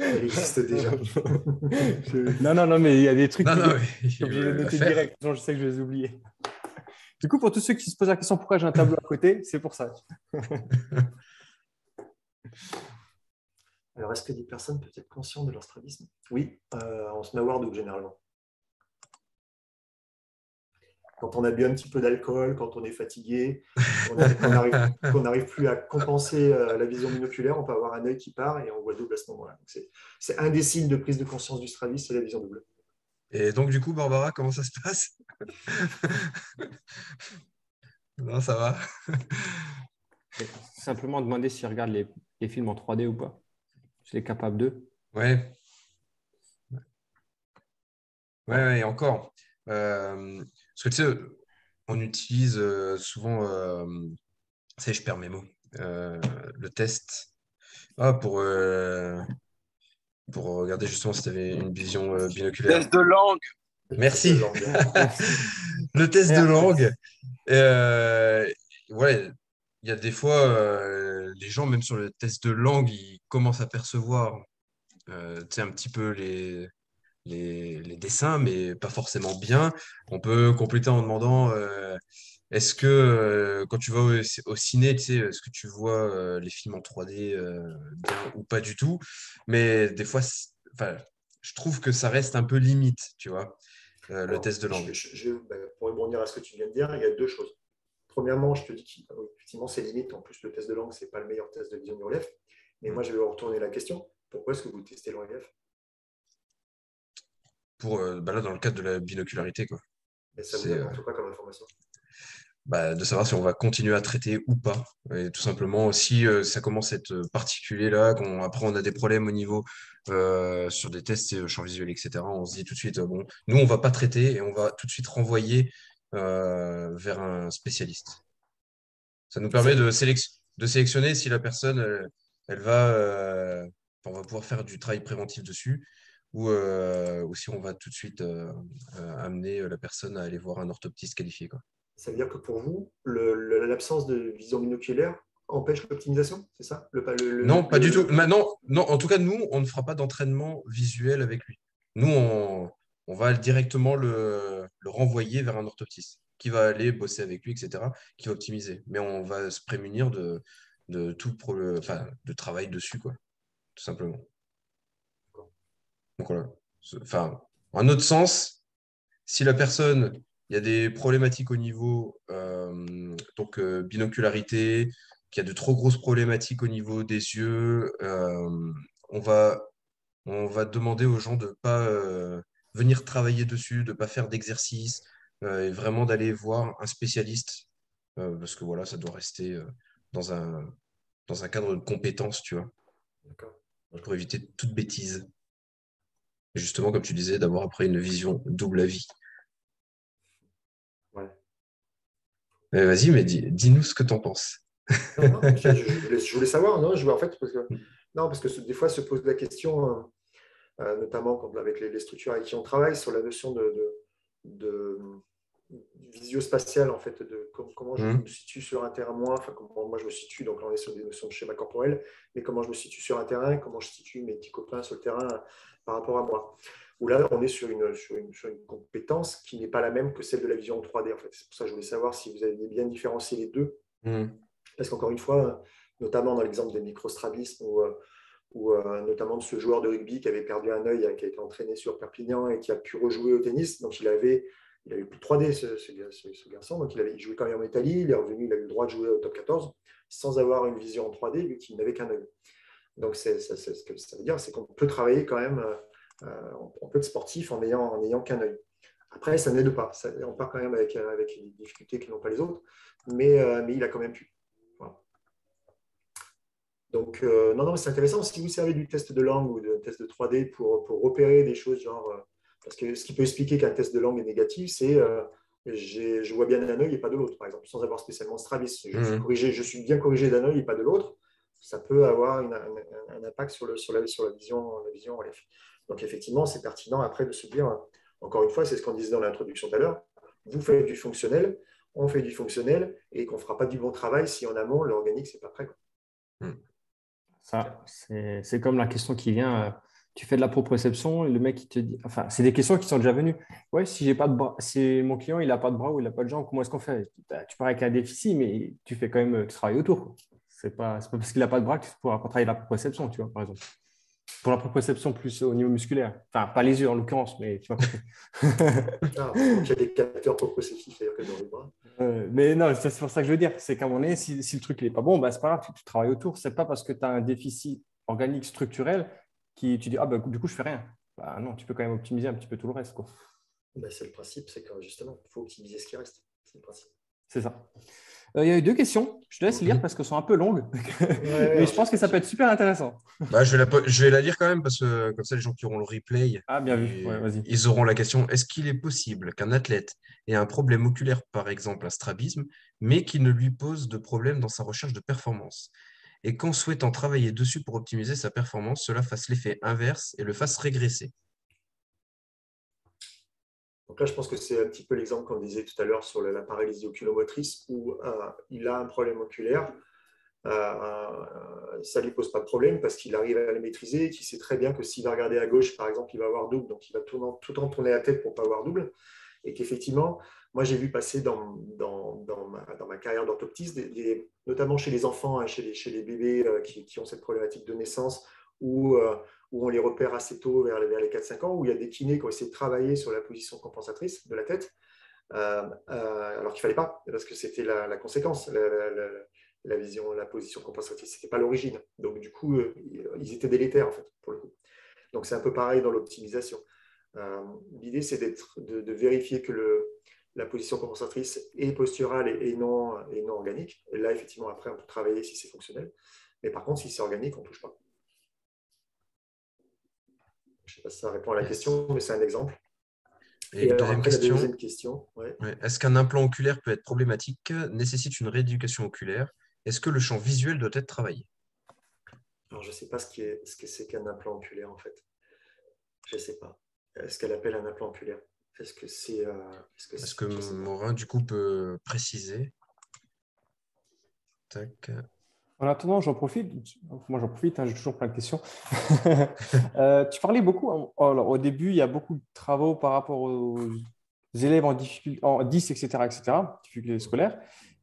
Elle existe déjà. non, non, non, mais il y a des trucs non, que, non, je vais noter direct. je sais que je vais les oublier. Du coup, pour tous ceux qui se posent la question pourquoi j'ai un tableau à côté, c'est pour ça. Alors, est-ce que des personnes peuvent être conscientes de leur strabisme Oui, euh, on se met à généralement. Quand on a bu un petit peu d'alcool, quand on est fatigué, qu'on n'arrive <laughs> plus à compenser euh, la vision binoculaire, on peut avoir un œil qui part et on voit double à ce moment-là. C'est un des signes de prise de conscience du strabisme, c'est la vision double. Et donc, du coup, Barbara, comment ça se passe? <laughs> Non, ça va. Simplement demander s'il regarde les, les, films en 3D ou pas. S'il est capable de. Ouais. Ouais, ouais, et encore. Euh, parce que tu sais, on utilise euh, souvent. Euh, sais, je perds mes mots. Euh, le test ah, pour pour regarder justement si tu avais une vision euh, binoculaire. Test de langue. Merci. <laughs> le test de langue. Euh, ouais, il y a des fois, euh, les gens, même sur le test de langue, ils commencent à percevoir un petit peu les, les, dessins, mais pas forcément bien. On peut compléter en demandant est-ce que quand tu vas au, ciné, tu sais, est-ce que tu vois les films en 3D bien ou pas du tout? Mais des fois, je trouve que ça reste un peu limite, tu vois, le test de langue. Ben, pour rebondir à ce que tu viens de dire, il y a deux choses. Premièrement, je te dis qu'effectivement, c'est limite. En plus, le test de langue, ce n'est pas le meilleur test de vision du relief. Mais moi, je vais retourner la question. Pourquoi est-ce que vous testez le relief Pour, euh, bah là, dans le cadre de la binocularité. Quoi. Mais ça vous apporte quoi comme information bah, de savoir si on va continuer à traiter ou pas. Et tout simplement, si euh, ça commence à être particulier là, qu'on après on a des problèmes au niveau euh, sur des tests champ visuel, etc., on se dit tout de suite, bon, nous, on va pas traiter et on va tout de suite renvoyer vers un spécialiste. Ça nous permet de, sélectionner si la personne, elle, va, on va pouvoir faire du travail préventif dessus ou, si on va tout de suite amener la personne à aller voir un orthoptiste qualifié. Ça veut dire que pour vous, l'absence de vision binoculaire empêche l'optimisation, c'est ça? Non, pas du tout. Maintenant, non, en tout cas, nous, on ne fera pas d'entraînement visuel avec lui. Nous, on, on va directement le, renvoyer vers un orthoptiste qui va aller bosser avec lui, etc., qui va optimiser. Mais on va se prémunir de, de tout le, enfin, de travail dessus, quoi, tout simplement. Donc voilà. Enfin, en autre sens, si la personne il y a des problématiques au niveau euh, donc euh, binocularité, qu'il y a de trop grosses problématiques au niveau des yeux. Euh, on, va, on va demander aux gens de ne pas venir travailler dessus, de ne pas faire d'exercice, et vraiment d'aller voir un spécialiste, parce que voilà, ça doit rester dans, un, dans un cadre de compétence, tu vois. Pour éviter toute bêtise. Et justement, comme tu disais, d'avoir après une vision double avis. Vas-y, mais dis-nous ce que tu en penses. je, voulais, savoir, non, je, en fait, parce que, non, parce que des fois se pose la question, euh, euh, notamment avec les, structures avec qui on travaille, sur la notion de, de, visio-spatial, en fait, de comment je mmh. me situe sur un terrain, moi, enfin, comment moi je me situe, donc là on est sur des notions de schéma corporel, mais comment je me situe sur un terrain, comment je situe mes petits copains sur le terrain par rapport à moi où là, on est sur une, sur une, compétence qui n'est pas la même que celle de la vision en 3D. En fait. C'est pour ça que je voulais savoir si vous aviez bien différencié les deux. Mmh. Parce qu'encore une fois, notamment dans l'exemple des microstrabismes ou, euh, ou euh, notamment de ce joueur de rugby qui avait perdu un œil, qui a été entraîné sur Perpignan et qui a pu rejouer au tennis. Donc, il avait, il avait plus de 3D, ce, garçon. Donc, il avait joué quand même en Italie. Il est revenu, il a eu le droit de jouer au top 14 sans avoir une vision en 3D, vu qu'il n'avait qu'un œil. Donc, c'est, ce que ça veut dire, c'est qu'on peut travailler quand même euh, on peut être sportif en n'ayant en qu'un œil. Après, ça n'aide pas. on part quand même avec, avec des difficultés qui n'ont pas les autres, mais, euh, mais il a quand même pu. Donc, euh, non, non, c'est intéressant. Si vous servez du test de langue ou de test de 3D pour, pour repérer des choses, genre, parce que ce qui peut expliquer qu'un test de langue est négatif, c'est je vois bien d'un œil et pas de l'autre, par exemple, sans avoir spécialement Stravis. Je, suis, je suis bien corrigé d'un œil et pas de l'autre. Ça peut avoir un, impact sur, le, sur, la, sur la vision, la vision relief. Donc effectivement, c'est pertinent après de se dire, encore une fois, c'est ce qu'on disait dans l'introduction tout à l'heure, vous faites du fonctionnel, on fait du fonctionnel et qu'on ne fera pas du bon travail si en amont, l'organique, n'est pas prêt. Hmm. Ça, c'est comme la question qui vient, euh, tu fais de la proprioception et le mec, il te dit, enfin, c'est des questions qui sont déjà venues. Ouais, si j'ai pas de bras, si mon client, il n'a pas de bras ou il n'a pas de jambes, comment est-ce qu'on fait? Tu parles avec un déficit, mais tu fais quand même, tu travailles autour. Ce n'est pas, pas parce qu'il n'a pas de bras que tu pourras travailler la proprioception, tu vois, par exemple. Pour la proprioception plus au niveau musculaire. Enfin, pas les yeux en l'occurrence, mais tu vois. <laughs> ah, il y a des capteurs proprioceptifs dans les bras. Euh, mais non, c'est pour ça que je veux dire. C'est qu'à un moment donné, si, le truc n'est pas bon, bah, c'est pas grave, tu, travailles autour. C'est pas parce que tu as un déficit organique structurel qui tu dis, ah, bah, du coup, je fais rien. Bah, non, tu peux quand même optimiser un petit peu tout le reste. Bah, c'est le principe, c'est que justement, il faut optimiser ce qui reste. C'est le principe. C'est ça. Euh, il y a eu deux questions. Je te laisse lire parce qu'elles sont un peu longues. <laughs> Mais je pense que ça peut être super intéressant. Bah, je, vais la, je, vais la, lire quand même parce que comme ça, les gens qui auront le replay, ah, bien vu. ils auront la question est-ce qu'il est possible qu'un athlète ait un problème oculaire, par exemple un strabisme, mais qui ne lui pose de problème dans sa recherche de performance? Et qu'en souhaitant travailler dessus pour optimiser sa performance, cela fasse l'effet inverse et le fasse régresser? Là, je pense que c'est un petit peu l'exemple qu'on disait tout à l'heure sur la paralysie oculomotrice où euh, il a un problème oculaire. ça ne lui pose pas de problème parce qu'il arrive à les maîtriser, qu'il sait très bien que s'il va regarder à gauche, par exemple, il va avoir double, donc il va tout, le temps tourner la tête pour ne pas avoir double. Et qu'effectivement, moi, j'ai vu passer dans, dans, dans, ma, dans ma, carrière d'orthoptiste, notamment chez les enfants, hein, chez, les, chez, les, bébés euh, qui, qui, ont cette problématique de naissance, où, euh, où on les repère assez tôt, vers, les 4-5 ans, où il y a des kinés qui ont essayé de travailler sur la position compensatrice de la tête, euh, alors qu'il ne fallait pas, parce que c'était la, la, conséquence. La, vision, la position compensatrice, ce n'était pas l'origine. Donc, du coup, ils étaient délétères, en fait, pour le coup. Donc, c'est un peu pareil dans l'optimisation. L'idée, c'est de, de, vérifier que la position compensatrice est posturale et, non, et non organique. Et là, effectivement, après, on peut travailler si c'est fonctionnel. Mais par contre, si c'est organique, on ne touche pas. Je ne sais pas si ça répond à la question, mais c'est un exemple. Et, deuxième, question, question Est-ce qu'un implant oculaire peut être problématique, nécessite une rééducation oculaire? Est-ce que le champ visuel doit être travaillé? Alors, je ne sais pas ce, ce que c'est qu'un implant oculaire, en fait. Je ne sais pas. Est-ce qu'elle appelle un implant oculaire? Est-ce que c'est. Euh, est-ce que, Morin, du coup, peut préciser? Tac. En attendant, j'en profite. Moi, j'en profite, hein, j'ai toujours plein de questions. <laughs> Euh, tu parlais beaucoup. Hein, alors, au début, il y a beaucoup de travaux par rapport aux élèves en, difficulté, en 10, etc., etc., difficultés scolaires.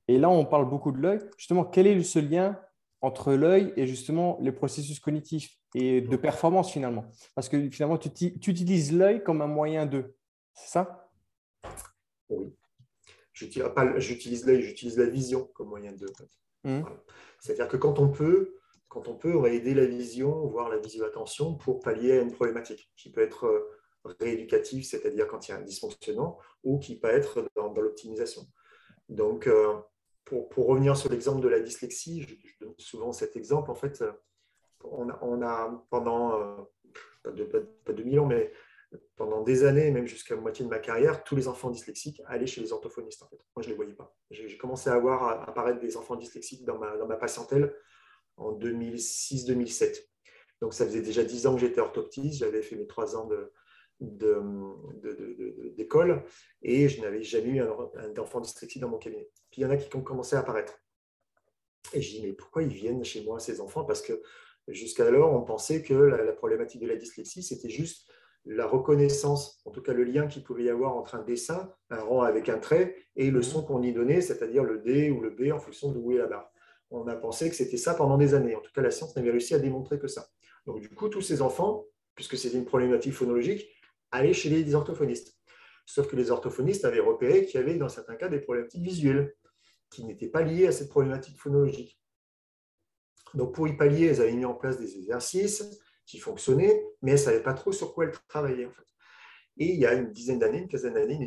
Et là, on parle beaucoup de l'œil. Justement, quel est ce lien entre l'œil et justement les processus cognitifs et de performance finalement? Parce que finalement, tu, tu utilises l'œil comme un moyen de. C'est ça? Oui. J'utilise l'œil, j'utilise la vision comme moyen de. Mmh. C'est-à-dire que quand on peut, quand on peut, on va aider la vision, voire la visio-attention pour pallier à une problématique qui peut être euh, rééducative, c'est-à-dire quand il y a un dysfonctionnement, ou qui peut être dans, l'optimisation. Donc, euh, pour, revenir sur l'exemple de la dyslexie, je, donne souvent cet exemple. En fait, on a, pendant, euh, pas, de, pas, 2000 ans, mais pendant des années, même jusqu'à la moitié de ma carrière, tous les enfants dyslexiques allaient chez les orthophonistes. En fait. Moi, je ne les voyais pas. J'ai commencé à voir apparaître des enfants dyslexiques dans ma, dans ma patientèle en 2006-2007. Donc, ça faisait déjà dix ans que j'étais orthoptiste. J'avais fait mes trois ans d'école et je n'avais jamais eu un, enfant dyslexique dans mon cabinet. Puis il y en a qui ont commencé à apparaître. Et je dis, mais pourquoi ils viennent chez moi, ces enfants? Parce que jusqu'alors, on pensait que la problématique de la dyslexie, c'était juste la reconnaissance, en tout cas le lien qu'il pouvait y avoir entre un dessin, un rang avec un trait, et le mhm. son qu'on y donnait, c'est-à-dire le D ou le B en fonction de où est la barre. On a pensé que c'était ça pendant des années. En tout cas, la science n'avait réussi à démontrer que ça. Donc, du coup, tous ces enfants, puisque c'était une problématique phonologique, allaient chez les orthophonistes. Sauf que les orthophonistes avaient repéré qu'il y avait, dans certains cas, des problématiques visuelles qui n'étaient pas liées à cette problématique phonologique. Donc, pour y pallier, ils avaient mis en place des exercices, qui fonctionnait, mais elle ne savait pas trop sur quoi elle travaillait. En fait. Et il y a une dizaine d'années, une quinzaine d'années, une,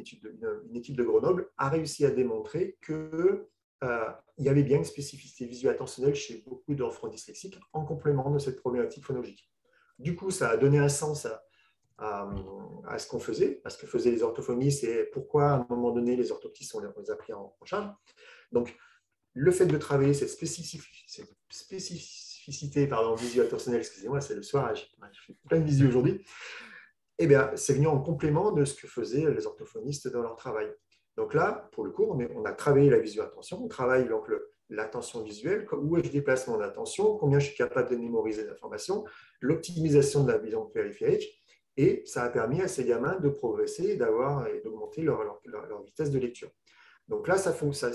équipe de Grenoble a réussi à démontrer qu'il euh, y avait bien une spécificité visuelle-attentionnelle chez beaucoup d'enfants dyslexiques en complément de cette problématique phonologique. Du coup, ça a donné un sens à, ce qu'on faisait, à ce que faisaient les orthophonistes et pourquoi, à un moment donné, les orthoptistes, on les a pris en, charge. Donc, le fait de travailler cette spécificité pardon, visuelle-attentionnelle, excusez-moi, c'est le soir, j'ai plein de visu aujourd'hui, eh bien, c'est venu en complément de ce que faisaient les orthophonistes dans leur travail. Donc là, pour le cours, on, on a travaillé la visuelle-attention, on travaille donc l'attention visuelle, où je déplace mon attention, combien je suis capable de mémoriser l'information, l'optimisation de la vision périphérique, et ça a permis à ces gamins de progresser et d'avoir et d'augmenter leur, vitesse de lecture. Donc là, ça fonctionne,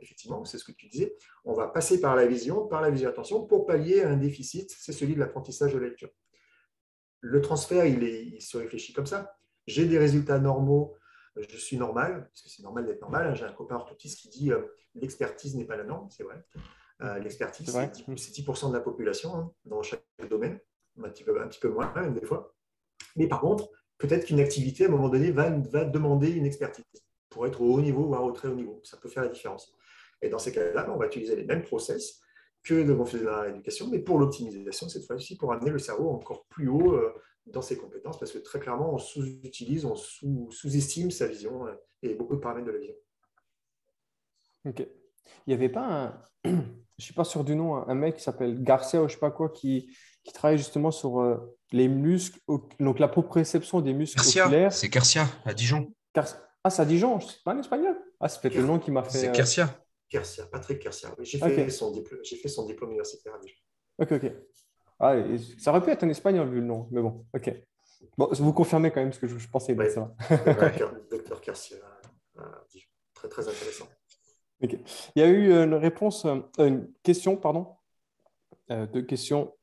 effectivement, c'est ce que tu disais, on va passer par la vision, par la vision-attention pour pallier à un déficit, c'est celui de l'apprentissage de la lecture. Le transfert, il, se réfléchit comme ça. J'ai des résultats normaux, je suis normal, parce que c'est normal d'être normal. Hein. J'ai un copain orthoptiste qui dit euh, l'expertise n'est pas la norme, c'est vrai. Euh, l'expertise, c'est 10%, de la population hein, dans chaque domaine, un petit peu, un petit peu moins même des fois. Mais par contre, peut-être qu'une activité, à un moment donné, va, va demander une expertise pour être au haut niveau, voire au très haut niveau. Ça peut faire la différence. Et dans ces cas-là, on va utiliser les mêmes process que le fait de la rééducation, mais pour l'optimisation, cette fois-ci, pour amener le cerveau encore plus haut euh, dans ses compétences, parce que très clairement, on sous-utilise, on sous-estime sa vision euh, et beaucoup de paramètres de la vision. Ok. Il n'y avait pas un, <clears throat> je ne suis pas sûr du nom, un mec qui s'appelle Garcia ou je ne sais pas quoi, qui, qui travaille justement sur euh, les muscles, donc la proprioception des muscles oculaires. C'est Garcia, à Dijon. Ah, c'est à Dijon, c'est pas en espagnol Ah, c'est peut-être le nom qui m'a fait. C'est Kersia. Kersia, Patrick Kersia. J'ai fait, son diplôme, fait son diplôme universitaire Ok, ok. Ah, ça aurait pu être un espagnol vu le nom, mais bon, ok. Bon, vous confirmez quand même ce que je, pensais. Ouais. Ça <laughs> Docteur Kersia, très très intéressant. Ok. Il y a eu une réponse, euh, une question, pardon, euh, deux questions.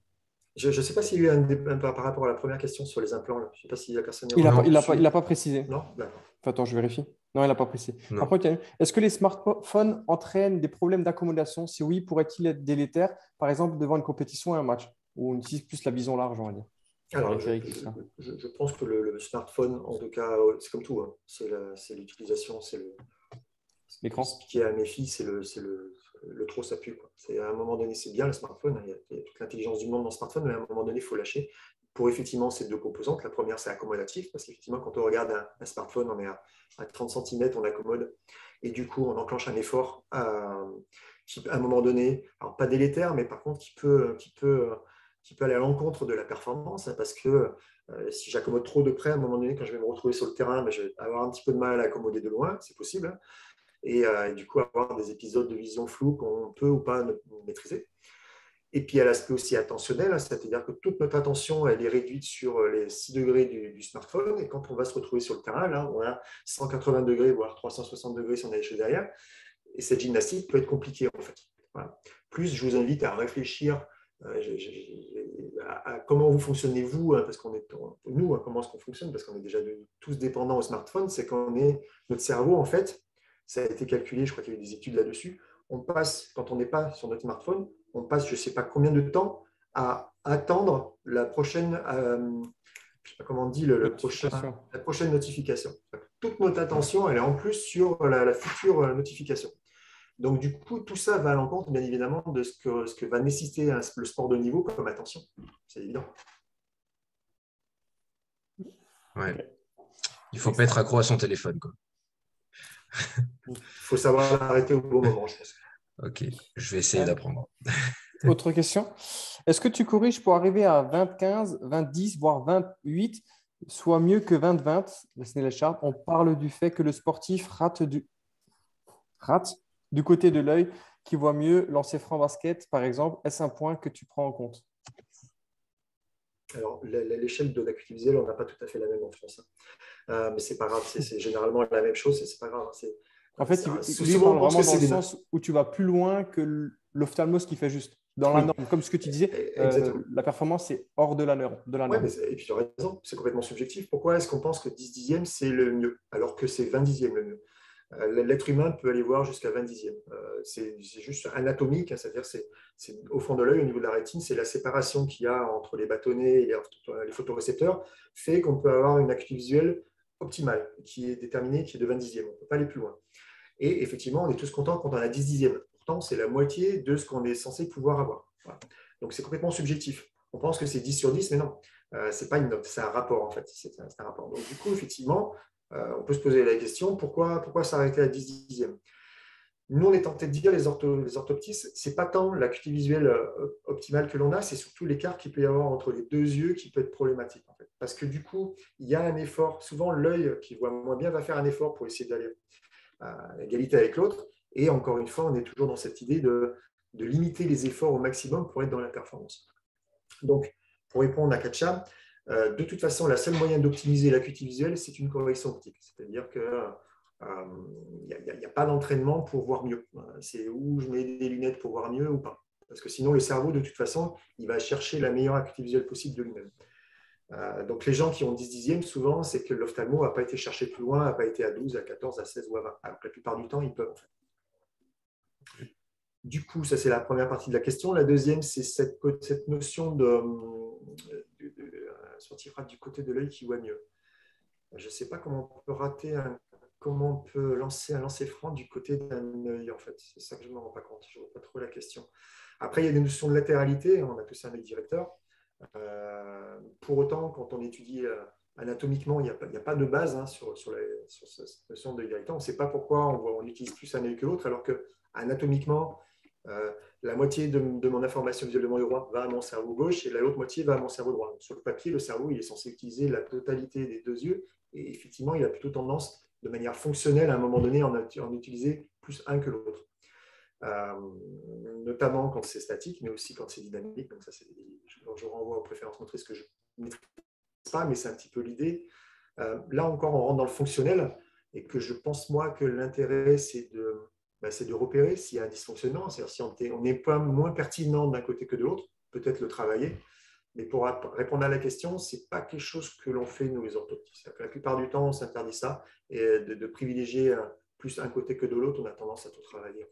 Je ne sais pas s'il y a eu un débat par rapport à la première question sur les implants. Je ne sais pas s'il y a personne. Il n'a pas, pas, précisé. Non, d'accord. Attends, je vérifie. Non, il n'a pas précisé. est-ce que les smartphones entraînent des problèmes d'accommodation? Si oui, pourrait-il être délétère, par exemple, devant une compétition et un match? Ou on utilise plus la vision large, on va dire? Alors, je, pense que le, smartphone, en tout cas, c'est comme tout. Hein. C'est l'utilisation, c'est le. L'écran. Ce qui est à mes filles, c'est le, le, trop, ça pue. À un moment donné, c'est bien le smartphone. Hein. Il, y a, toute l'intelligence du monde dans le smartphone, mais à un moment donné, il faut lâcher pour effectivement ces deux composantes. La première, c'est accommodatif, parce qu'effectivement, quand on regarde un, smartphone, on est à, 30 cm, on accommode, et du coup, on enclenche un effort euh, qui, à un moment donné, alors pas délétère, mais par contre, qui peut, qui peut, qui peut aller à l'encontre de la performance, hein, parce que euh, si j'accommode trop de près, à un moment donné, quand je vais me retrouver sur le terrain, ben, je vais avoir un petit peu de mal à accommoder de loin, c'est possible, hein, et, euh, et, du coup avoir des épisodes de vision floue qu'on peut ou pas maîtriser. Et puis, il y a l'aspect aussi attentionnel, hein, c'est-à-dire que toute notre attention, elle est réduite sur euh, les 6 degrés du, smartphone. Et quand on va se retrouver sur le terrain, là, on a 180 degrés, voire 360 degrés si on a les choses derrière. Et cette gymnastique peut être compliquée, en fait. Plus, je vous invite à réfléchir euh, à, comment vous fonctionnez vous, hein, parce qu'on est nous, hein, comment est-ce qu'on fonctionne, parce qu'on est déjà tous dépendants au smartphone, c'est qu'on est notre cerveau, en fait, ça a été calculé, je crois qu'il y a eu des études là-dessus. On passe, quand on n'est pas sur notre smartphone, on passe je ne sais pas combien de temps à attendre la prochaine, euh, je sais pas comment on dit, le, prochain, la prochaine notification. Toute notre attention, elle est en plus sur la, future notification. Donc, du coup, tout ça va à l'encontre, bien évidemment, de ce que, ce que va nécessiter le sport de niveau comme attention. C'est évident. Ouais. Il ne faut pas être accro à son téléphone. Il faut savoir l'arrêter au bon moment, je pense. Ok, je vais essayer d'apprendre. <laughs> Autre question. Est-ce que tu corriges pour arriver à 20-15, 20-10, voire 28, soit mieux que 20-20 On parle du fait que le sportif rate du, rate du côté de l'œil qui voit mieux lancer franc basket, par exemple. Est-ce un point que tu prends en compte? Alors, l'échelle de l'acuité visuelle, on n'a pas tout à fait la même en France. Hein. Euh, mais c'est pas grave, c'est généralement la même chose, c'est pas grave. Hein. En fait, il, souvent, vraiment dans le sens où tu vas plus loin que l'ophtalmos qui fait juste. Dans la norme, comme ce que tu disais, euh, la performance est hors de la norme. De la norme. et puis tu as raison, c'est complètement subjectif. Pourquoi est-ce qu'on pense que 10 dixièmes, c'est le mieux, alors que c'est 20 dixièmes le mieux? L'être humain peut aller voir jusqu'à 20 dixièmes. Euh, c'est juste anatomique, hein, c'est-à-dire c'est au fond de l'œil, au niveau de la rétine, c'est la séparation qu'il y a entre les bâtonnets et les photorécepteurs, fait qu'on peut avoir une acuité visuelle optimale, qui est déterminée, qui est de 20 dixièmes. On ne peut pas aller plus loin. Et effectivement, on est tous contents quand on a 10 dixièmes. Pourtant, c'est la moitié de ce qu'on est censé pouvoir avoir. Donc, c'est complètement subjectif. On pense que c'est 10 sur 10, mais non. Euh, ce n'est pas une note, c'est un rapport, en fait. C'est un, rapport. Donc, du coup, effectivement, euh, on peut se poser la question, pourquoi, s'arrêter à 10 dixièmes? Nous, on est tenté de dire, les, ortho, les orthoptistes, pas tant l'acuité visuelle euh, optimale que l'on a, c'est surtout l'écart qu'il peut y avoir entre les deux yeux qui peut être problématique. Parce que du coup, il y a un effort. Souvent, l'œil qui voit moins bien va faire un effort pour essayer d'aller à égalité avec l'autre. Et encore une fois, on est toujours dans cette idée de, limiter les efforts au maximum pour être dans la performance. Donc, pour répondre à Katcha, euh, de toute façon, la seule moyen d'optimiser l'acuité visuelle, c'est une correction optique. C'est-à-dire qu'il n'y euh, a, pas d'entraînement pour voir mieux. C'est où je mets des lunettes pour voir mieux ou pas. Parce que sinon, le cerveau, de toute façon, il va chercher la meilleure acuité visuelle possible de lui-même. Euh, donc les gens qui ont 10 dixièmes, souvent, c'est que l'ophtalmo n'a pas été cherché plus loin, n'a pas été à 12, à 14, à 16 ou à 20. Alors la plupart du temps, ils peuvent. Du coup, ça c'est la première partie de la question. La deuxième, c'est cette, cette, notion de, de, de, du côté de l'œil qui voit mieux. Je ne sais pas comment on peut rater comment on peut lancer un lancer franc du côté d'un œil, en fait. C'est ça que je ne me rends pas compte. Je ne vois pas trop la question. Après, il y a des notions de latéralité. On a tous un œil directeur. Euh, pour autant, quand on étudie euh, anatomiquement, il n'y a, pas de base hein, sur, sur, cette notion de directeur. On ne sait pas pourquoi on, on, utilise plus un œil que l'autre, alors que anatomiquement, euh, la moitié de, mon information visuelle de mon va à mon cerveau gauche et l'autre moitié va à mon cerveau droit. sur le papier, le cerveau il est censé utiliser la totalité des deux yeux et effectivement, il a plutôt tendance, de manière fonctionnelle, à un moment donné, en, en utiliser plus un que l'autre. notamment quand c'est statique, mais aussi quand c'est dynamique. Donc ça, je, je, renvoie aux préférences motrices que je ne maîtrise pas, mais c'est un petit peu l'idée. là encore, on rentre dans le fonctionnel et que je pense, moi, que l'intérêt, c'est de, bah, de repérer s'il y a un dysfonctionnement, c'est-à-dire si on n'est pas moins pertinent d'un côté que de l'autre, peut-être le travailler. Mais pour répondre à la question, ce n'est pas quelque chose que l'on fait, nous, les orthoptistes. La plupart du temps, on s'interdit ça et de, privilégier plus un côté que de l'autre, on a tendance à tout travailler.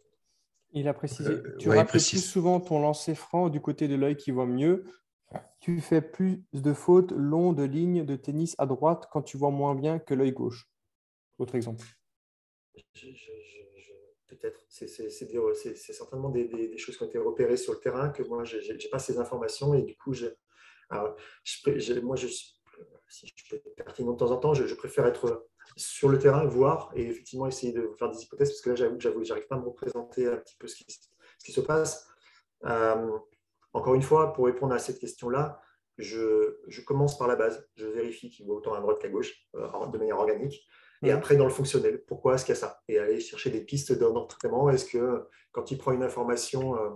Il a précisé, euh, tu ouais, plus souvent ton lancer franc du côté de l'œil qui voit mieux. Tu fais plus de fautes longs de lignes de tennis à droite quand tu vois moins bien que l'œil gauche. Autre exemple. C'est certainement des, choses qui ont été repérées sur le terrain que moi, je n'ai pas ces informations et du coup, je, moi, je, si je peux pertinent de temps en temps, je, préfère être sur le terrain, voir et effectivement essayer de faire des hypothèses parce que là, j'avoue que j'arrive pas à me représenter un petit peu ce qui, se passe. Euh, encore une fois, pour répondre à cette question-là, je, commence par la base. Je vérifie qu'il voit autant à droite qu'à gauche euh, de manière organique. Et après, dans le fonctionnel, pourquoi est-ce qu'il y a ça? Et aller chercher des pistes d'entraînement. Est-ce que quand il prend une information, euh,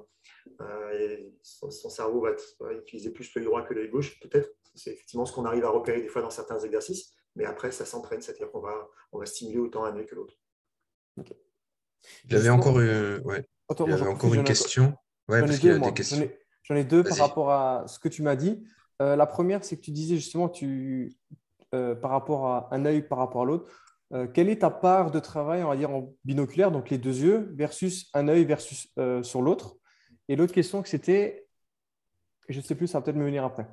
euh, son, cerveau va, utiliser plus l'œil droit que l'œil gauche Peut-être. C'est effectivement ce qu'on arrive à repérer des fois dans certains exercices. Mais après, ça s'entraîne, c'est-à-dire qu'on va, on va stimuler autant un œil que l'autre. J'avais encore, une, ouais. encore une question. Ouais, J'en ai, deux, questions. J'en ai, deux par rapport à ce que tu m'as dit. Euh, la première, c'est que tu disais justement, tu, par rapport à un œil par rapport à l'autre, euh, quelle est ta part de travail, on va dire, en binoculaire, donc les deux yeux, versus un œil versus euh, sur l'autre? Et l'autre question que c'était, je ne sais plus, ça va peut-être me venir après.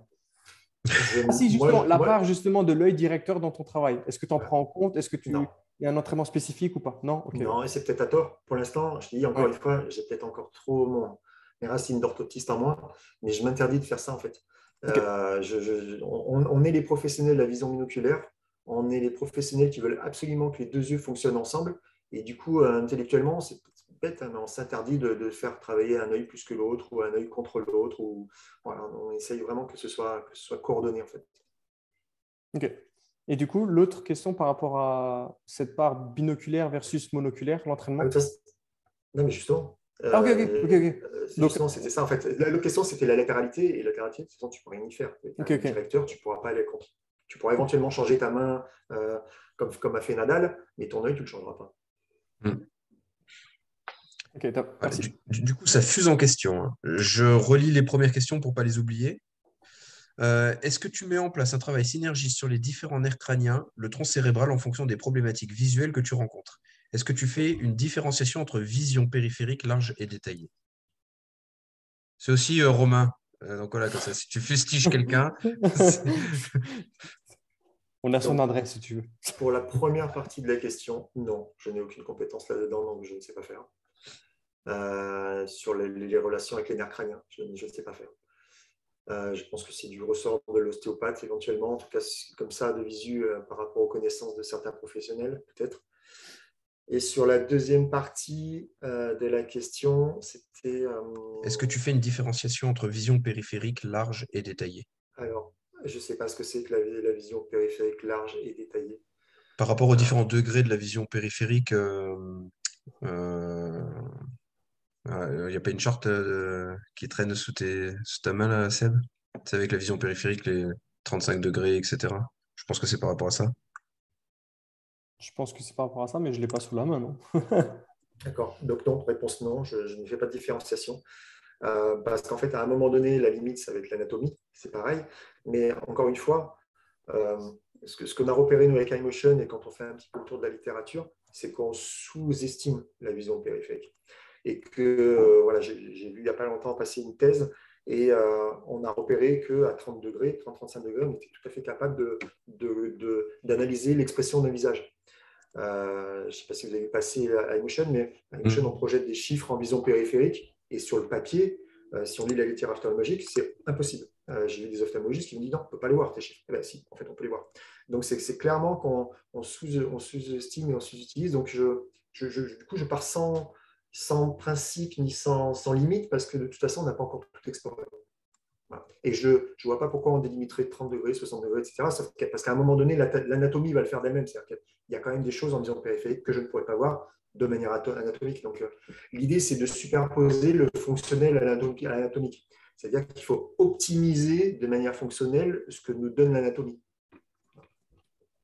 Ah, si, justement, la part justement de l'œil directeur dans ton travail. Est-ce que tu en prends en compte? Est-ce que tu il y a un entraînement spécifique ou pas? Non, non c'est peut-être à tort. Pour l'instant, je dis encore une fois, j'ai peut-être encore trop mon, mes racines d'orthoptiste en moi, mais je m'interdis de faire ça en fait. Euh, on, on, est les professionnels de la vision binoculaire on est les professionnels qui veulent absolument que les deux yeux fonctionnent ensemble. Et du coup, euh, intellectuellement, c'est bête, hein, mais on s'interdit de, faire travailler un œil plus que l'autre ou un œil contre l'autre. Ou, voilà, on essaye vraiment que ce soit, que ce soit coordonné en fait. Ok. Et du coup, l'autre question par rapport à cette part binoculaire versus monoculaire, l'entraînement? Ah, Non, mais justement. Ah, ok, ok, ok. Euh, justement, c'était ça en fait. L'autre question, c'était la latéralité. Et la latéralité, de tu ne pourras rien y faire. Okay, directeur, tu ne pourras pas aller contre. Tu pourras éventuellement changer ta main euh, comme, comme a fait Nadal, mais ton œil, tu ne le changeras pas. Hmm. du, coup, ça fuse en question. Hein. Je relis les premières questions pour ne pas les oublier. Euh, est-ce que tu mets en place un travail synergiste sur les différents nerfs crâniens, le tronc cérébral en fonction des problématiques visuelles que tu rencontres? Est-ce que tu fais une différenciation entre vision périphérique large et détaillée? C'est aussi euh, Romain. Donc voilà, comme ça, si tu fustiges quelqu'un, <laughs> On a son adresse si tu veux. Pour la première partie de la question, non, je n'ai aucune compétence là-dedans, donc je ne sais pas faire. Euh, sur les, relations avec les nerfs crâniens, je, ne sais pas faire. Euh, je pense que c'est du ressort de l'ostéopathe éventuellement, en tout cas comme ça de visu euh, par rapport aux connaissances de certains professionnels, peut-être. Et sur la deuxième partie de la question, c'était... Est-ce que tu fais une différenciation entre vision périphérique large et détaillée? Alors, je ne sais pas ce que c'est que la, vision périphérique large et détaillée. Par rapport aux différents degrés de la vision périphérique, euh, euh, il n'y a pas une charte euh, qui traîne sous, ta main, là, Seb? C'est avec la vision périphérique, les 35 degrés, etc. Je pense que c'est par rapport à ça. Je pense que c'est par rapport à ça, mais je ne l'ai pas sous la main, non <laughs> D'accord. Donc non, réponse non, je, ne fais pas de différenciation. Euh, parce qu'en fait, à un moment donné, la limite, ça va être l'anatomie, c'est pareil. Mais encore une fois, euh, ce qu'on a repéré nous avec iMotion et quand on fait un petit peu le tour de la littérature, c'est qu'on sous-estime la vision périphérique. Et que, euh, voilà, j'ai vu il n'y a pas longtemps passer une thèse et on a repéré qu'à 30 degrés, 30-35 degrés, on était tout à fait capable d'analyser de, l'expression d'un visage. Je ne sais pas si vous avez passé à iMotion, mais iMotion, mm. on projette des chiffres en vision périphérique et sur le papier, euh, si on lit la littérature ophtalmologique, c'est impossible. Euh, j'ai vu des ophtalmologistes qui me disent non, on ne peut pas les voir, tes chiffres. Eh bien, si, en fait, on peut les voir. Donc, c'est clairement qu'on sous-estime et on sous-utilise. Donc, je, du coup, je pars sans, sans principe ni sans, limite parce que de toute façon, on n'a pas encore tout exploré. Et je ne vois pas pourquoi on délimiterait 30 degrés, 60 degrés, etc. Parce qu'à un moment donné, l'anatomie va le faire d'elle-même. C'est-à-dire qu'il y a quand même des choses en vision périphérique que je ne pourrais pas voir de manière anatomique. Donc, euh, l'idée, c'est de superposer le fonctionnel à l'anatomique. C'est-à-dire qu'il faut optimiser de manière fonctionnelle ce que nous donne l'anatomie.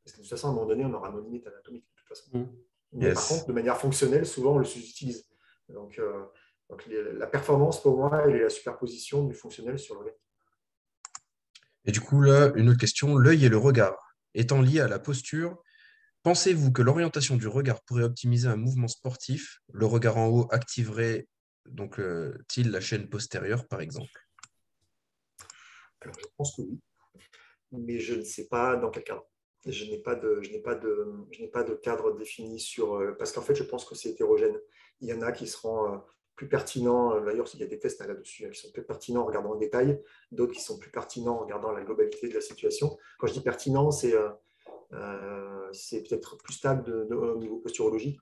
Parce que de toute façon, à un moment donné, on aura nos limites anatomiques. De toute façon. Mm. Mais par contre, de manière fonctionnelle, souvent, on le sous-utilise. Donc, euh, la performance, pour moi, elle est la superposition du fonctionnel sur le. Et du coup, là, une autre question. L'œil et le regard étant liés à la posture, pensez-vous que l'orientation du regard pourrait optimiser un mouvement sportif? Le regard en haut activerait donc il la chaîne postérieure, par exemple? Alors, je pense que oui, mais je ne sais pas dans quel cadre. Je n'ai pas de, je n'ai pas de, je n'ai pas de cadre défini sur, euh, parce qu'en fait, je pense que c'est hétérogène. Il y en a qui seront euh, plus pertinents. Euh, d'ailleurs, il y a des tests là-dessus qui sont plus pertinents en regardant en détail, d'autres qui sont plus pertinents en regardant la globalité de la situation. Quand je dis pertinent, c'est c'est peut-être plus stable au niveau posturologique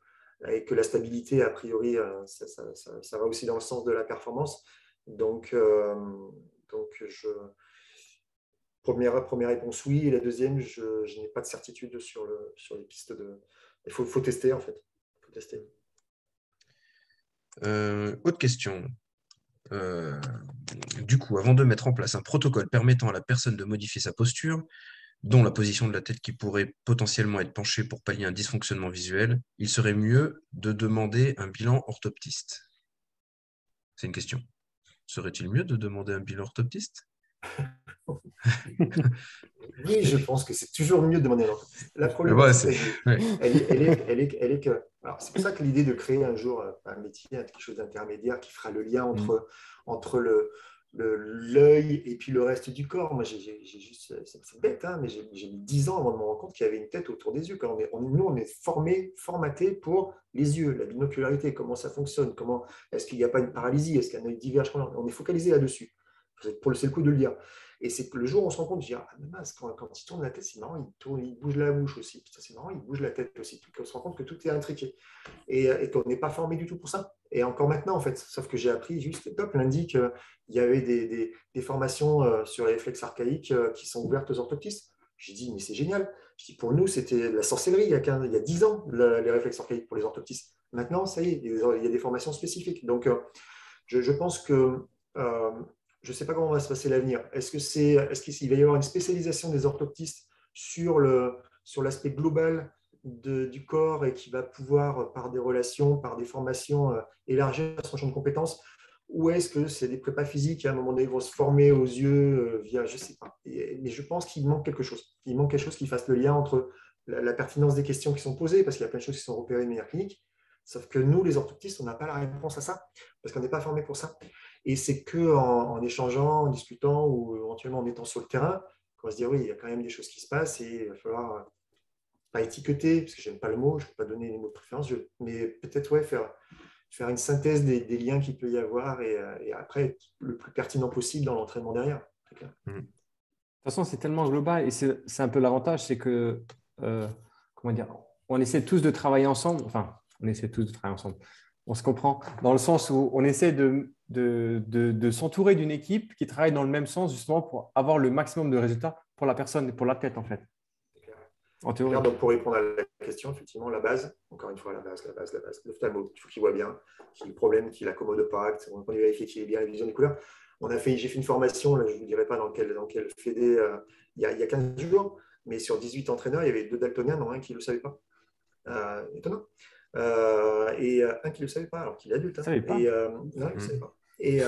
et que la stabilité, a priori, euh, ça, va aussi dans le sens de la performance. Donc, euh, donc je, première, première réponse, oui. Et la deuxième, je, n'ai pas de certitude sur, le, sur les pistes de. Il faut, faut tester, en fait. faut tester. Euh, autre question. du coup, avant de mettre en place un protocole permettant à la personne de modifier sa posture, dont la position de la tête qui pourrait potentiellement être penchée pour pallier un dysfonctionnement visuel, il serait mieux de demander un bilan orthoptiste C'est une question. Serait-il mieux de demander un bilan orthoptiste? Oui, je pense que c'est toujours mieux de demander orthoptiste. La problématique, elle, est, que. c'est pour ça que l'idée de créer un jour un métier, quelque chose d'intermédiaire qui fera le lien entre, mm. entre le, l'œil et puis le reste du corps. Moi, j'ai juste, c'est bête, hein, mais j'ai mis 10 ans avant de me rendre compte qu'il y avait une tête autour des yeux. Quand on est, nous, on est formé, formaté pour les yeux, la binocularité, comment ça fonctionne, comment est-ce qu'il n'y a pas une paralysie, est-ce qu'un œil diverge. On est focalisé là-dessus. Pour le, le coup de le dire. Et c'est que le jour où on se rend compte, je dis, ah, mince, quand, quand, il tourne la tête, c'est marrant, il, tourne, il bouge la bouche aussi. c'est marrant, il bouge la tête aussi. On se rend compte que tout est intriqué. Et, et qu'on n'est pas formé du tout pour ça. Et encore maintenant, en fait. Sauf que j'ai appris juste, top, lundi, qu'il y avait des, des, formations euh, sur les réflexes archaïques euh, qui sont ouvertes aux orthoptistes. J'ai dit, mais c'est génial. Je dis, pour nous, c'était la sorcellerie il y a, 15, il y a 10 ans, les réflexes archaïques pour les orthoptistes. Maintenant, ça y est, il y a des formations spécifiques. Donc, euh, je, je, pense que je ne sais pas comment va se passer l'avenir. Est-ce qu'il va y avoir une spécialisation des orthoptistes sur l'aspect global du corps et qui va pouvoir, par des relations, par des formations, euh, élargir son champ de compétences? Ou est-ce que c'est des prépas physiques qui, à un moment donné, vont se former aux yeux euh, via, je ne sais pas. mais je pense qu'il manque quelque chose. Il manque quelque chose qui fasse le lien entre la, la pertinence des questions qui sont posées, parce qu'il y a plein de choses qui sont repérées de manière clinique, Sauf que nous, les orthoptistes, on n'a pas la réponse à ça, parce qu'on n'est pas formé pour ça. Et c'est qu'en en, échangeant, en discutant ou éventuellement en étant sur le terrain qu'on va se dire oui, il y a quand même des choses qui se passent et il va falloir euh, pas étiqueter, parce que je n'aime pas le mot, je ne peux pas donner les mots de préférence, mais peut-être ouais, faire, faire une synthèse des, liens qu'il peut y avoir euh, et, après être le plus pertinent possible dans l'entraînement derrière. Mmh. De toute façon, c'est tellement global et c'est un peu l'avantage, c'est que, euh, comment dire, on essaie tous de travailler ensemble, enfin, on essaie tous de travailler ensemble. On se comprend dans le sens où on essaie de, de, s'entourer d'une équipe qui travaille dans le même sens justement pour avoir le maximum de résultats pour la personne pour la tête en fait. En théorie. Donc pour répondre à la question, effectivement, la base, encore une fois, la base, la base, la base. L'ophtalmo, il faut qu'il voit bien, qu'il ait le problème, qu'il accommode pas, qu'on vérifie qu'il ait bien la vision des couleurs. On a fait, j'ai fait une formation, je ne vous dirai pas dans quel, dans quel fédé, euh, il, y a, il y a 15 jours, mais sur 18 entraîneurs, il y avait deux daltoniens, dont un qui ne le savait pas. Euh, étonnant. Euh, et euh, un qui ne le savait pas, alors qu'il est adulte. Hein. Et, euh, non, il ne savait pas. Et,